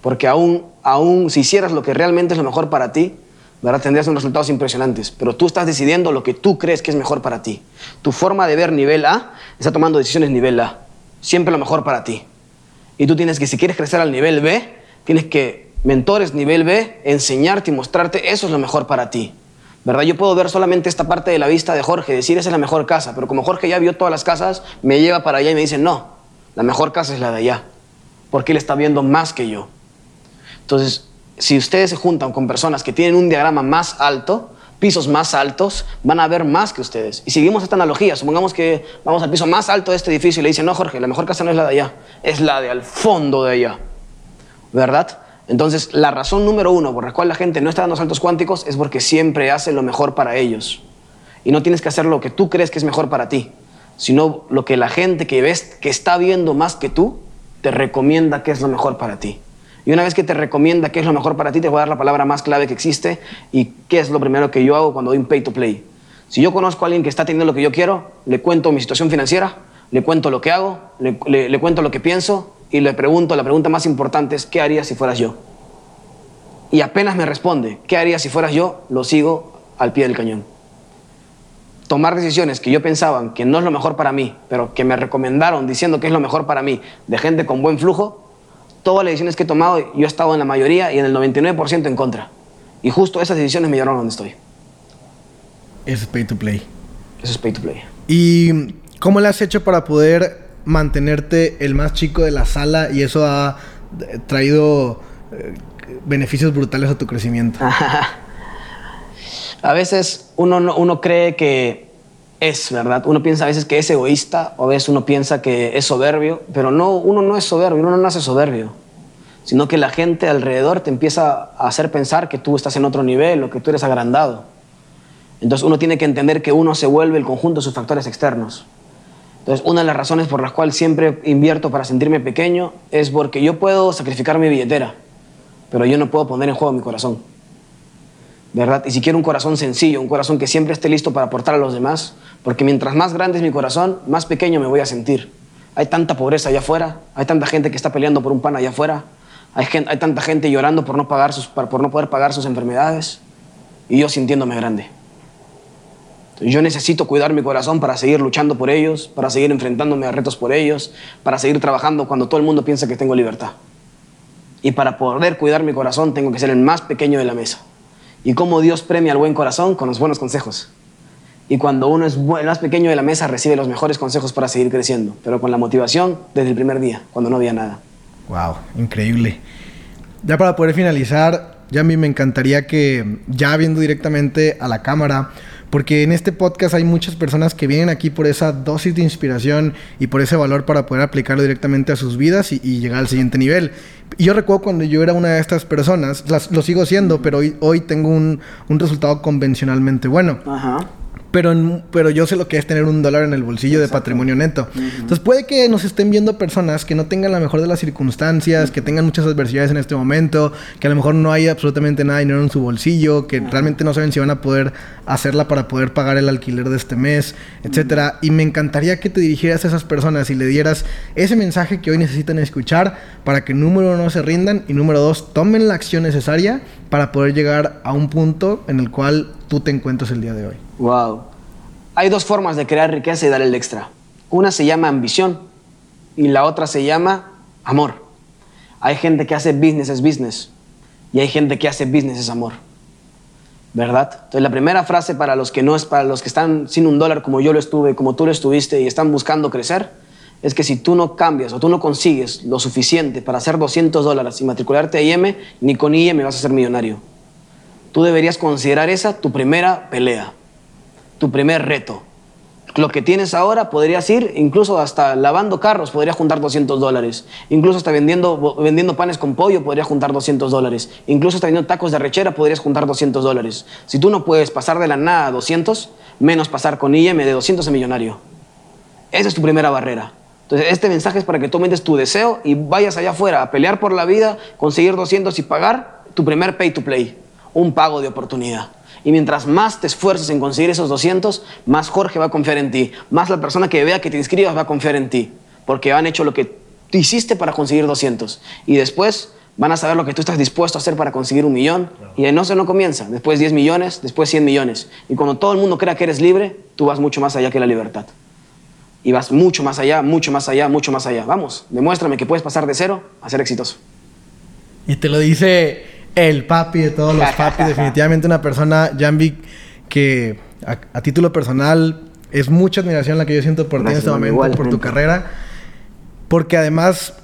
Porque aún, aún si hicieras lo que realmente es lo mejor para ti, ¿verdad? tendrías unos resultados impresionantes. Pero tú estás decidiendo lo que tú crees que es mejor para ti. Tu forma de ver nivel A está tomando decisiones nivel A. Siempre lo mejor para ti. Y tú tienes que, si quieres crecer al nivel B, tienes que, mentores nivel B, enseñarte y mostrarte, eso es lo mejor para ti. ¿verdad? Yo puedo ver solamente esta parte de la vista de Jorge, decir esa es la mejor casa, pero como Jorge ya vio todas las casas, me lleva para allá y me dice, no, la mejor casa es la de allá, porque él está viendo más que yo. Entonces, si ustedes se juntan con personas que tienen un diagrama más alto, pisos más altos, van a ver más que ustedes. Y seguimos esta analogía, supongamos que vamos al piso más alto de este edificio y le dicen, no, Jorge, la mejor casa no es la de allá, es la de al fondo de allá, ¿verdad? Entonces, la razón número uno por la cual la gente no está dando saltos cuánticos es porque siempre hace lo mejor para ellos. Y no tienes que hacer lo que tú crees que es mejor para ti, sino lo que la gente que ves que está viendo más que tú te recomienda que es lo mejor para ti. Y una vez que te recomienda qué es lo mejor para ti, te voy a dar la palabra más clave que existe y qué es lo primero que yo hago cuando doy un pay to play. Si yo conozco a alguien que está teniendo lo que yo quiero, le cuento mi situación financiera, le cuento lo que hago, le, cuento lo que pienso y le pregunto, la pregunta más importante es, ¿qué harías si fueras yo? Y apenas me responde, ¿qué harías si fueras yo? Lo sigo al pie del cañón. Tomar decisiones que yo pensaba que no es lo mejor para mí, pero que me recomendaron diciendo que es lo mejor para mí, de gente con buen flujo, todas las decisiones que he tomado, yo he estado en la mayoría y en el 99% en contra. Y justo esas decisiones me llevaron a donde estoy. Eso es pay to play. Eso es pay to play. ¿Y cómo le has hecho para poder mantenerte el más chico de la sala y eso ha traído eh, beneficios brutales a tu crecimiento. a veces uno, uno cree que es, ¿verdad? Uno piensa a veces que es egoísta o a veces uno piensa que es soberbio, pero no, uno no es soberbio, uno no nace soberbio, sino que la gente alrededor te empieza a hacer pensar que tú estás en otro nivel o que tú eres agrandado. Entonces uno tiene que entender que uno se vuelve el conjunto de sus factores externos. Entonces, una de las razones por las cuales siempre invierto para sentirme pequeño es porque yo puedo sacrificar mi billetera, pero yo no puedo poner en juego mi corazón. ¿Verdad? Y si quiero un corazón sencillo, un corazón que siempre esté listo para aportar a los demás, porque mientras más grande es mi corazón, más pequeño me voy a sentir. Hay tanta pobreza allá afuera, hay tanta gente que está peleando por un pan allá afuera, hay, hay tanta gente llorando por no, pagar sus, por no poder pagar sus enfermedades, y yo sintiéndome grande. Yo necesito cuidar mi corazón para seguir luchando por ellos, para seguir enfrentándome a retos por ellos, para seguir trabajando cuando todo el mundo piensa que tengo libertad. Y para poder cuidar mi corazón tengo que ser el más pequeño de la mesa. Y como Dios premia al buen corazón con los buenos consejos. Y cuando uno es el más pequeño de la mesa recibe los mejores consejos para seguir creciendo, pero con la motivación desde el primer día, cuando no había nada. Wow, increíble. Ya para poder finalizar, ya a mí me encantaría que ya viendo directamente a la cámara porque en este podcast hay muchas personas que vienen aquí por esa dosis de inspiración y por ese valor para poder aplicarlo directamente a sus vidas y, llegar al siguiente nivel. Y yo recuerdo cuando yo era una de estas personas, lo sigo siendo, pero hoy, hoy tengo un, un resultado convencionalmente bueno. Ajá pero, pero yo sé lo que es tener un dólar en el bolsillo de patrimonio neto. Entonces puede que nos estén viendo personas que no tengan la mejor de las circunstancias, que tengan muchas adversidades en este momento, que a lo mejor no hay absolutamente nada de dinero en su bolsillo, que realmente no saben si van a poder hacerla para poder pagar el alquiler de este mes, etcétera. Y me encantaría que te dirigieras a esas personas y le dieras ese mensaje que hoy necesitan escuchar para que número uno no se rindan y número dos tomen la acción necesaria para poder llegar a un punto en el cual tú te encuentras el día de hoy. Wow. Hay dos formas de crear riqueza y dar el extra. Una se llama ambición y la otra se llama amor. Hay gente que hace business es business y hay gente que hace business es amor. ¿Verdad? Entonces la primera frase para los que no es para los que están sin un dólar como yo lo estuve, como tú lo estuviste y están buscando crecer, es que si tú no cambias o tú no consigues lo suficiente para hacer 200 dólares y matricularte a IM, ni con IM vas a ser millonario. Tú deberías considerar esa tu primera pelea, tu primer reto. lo que tienes ahora podrías ir, incluso hasta lavando carros, podrías juntar 200 dólares. Incluso hasta vendiendo, vendiendo panes con pollo, podrías juntar 200 dólares. Incluso hasta vendiendo tacos de rechera, podrías juntar 200 dólares. Si tú no puedes pasar de la nada a 200, menos pasar con IEM de 200 a millonario. Esa es tu primera barrera. Entonces, este mensaje es para que tú aumentes tu deseo y vayas allá afuera a pelear por la vida, conseguir 200 y pagar tu primer pay to play, un pago de oportunidad. Y mientras más te esfuerces en conseguir esos 200, más Jorge va a confiar en ti. Más la persona que vea que te inscribas va a confiar en ti. Porque han hecho lo que tú hiciste para conseguir 200. Y después van a saber lo que tú estás dispuesto a hacer para conseguir un millón. Y no se no comienza. Después 10 millones, después 100 millones. Y cuando todo el mundo crea que eres libre, tú vas mucho más allá que la libertad. Y vas mucho más allá, mucho más allá, mucho más allá. Vamos, demuéstrame que puedes pasar de cero a ser exitoso. Y te lo dice el papi de todos los papis. Definitivamente una persona, Jambi, que a, título personal es mucha admiración la que yo siento por ti en este momento, por tu carrera. Porque además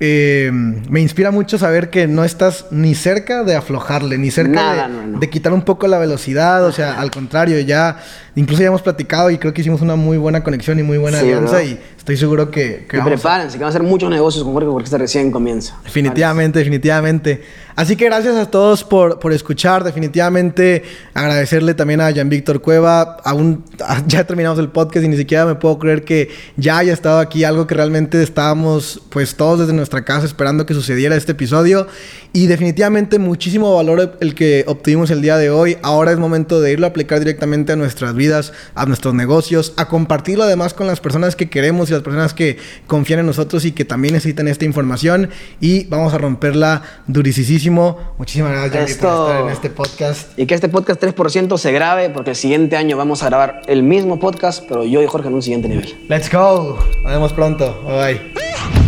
eh, me inspira mucho saber que no estás ni cerca de aflojarle, ni cerca de, de, quitar un poco la velocidad. O sea, al contrario, ya Incluso ya hemos platicado y creo que hicimos una muy buena conexión y muy buena alianza y estoy seguro que... que y prepárense, que van a hacer muchos negocios con Jorge porque este recién comienza. Definitivamente, definitivamente. Así que gracias a todos por, por escuchar. Definitivamente agradecerle también a Jan Víctor Cueva. Aún ya terminamos el podcast y ni siquiera me puedo creer que ya haya estado aquí algo que realmente estábamos pues todos desde nuestra casa esperando que sucediera este episodio. Y definitivamente muchísimo valor el que obtuvimos el día de hoy. Ahora es momento de irlo a aplicar directamente a nuestras vidas a nuestros negocios, a compartirlo además con las personas que queremos y las personas que confían en nosotros y que también necesitan esta información. Y vamos a romperla durisísimo. Muchísimas gracias, por estar en este podcast. Y que este podcast 3% se grabe porque el siguiente año vamos a grabar el mismo podcast, pero yo y Jorge en un siguiente nivel. Let's go. Nos vemos pronto. Bye bye.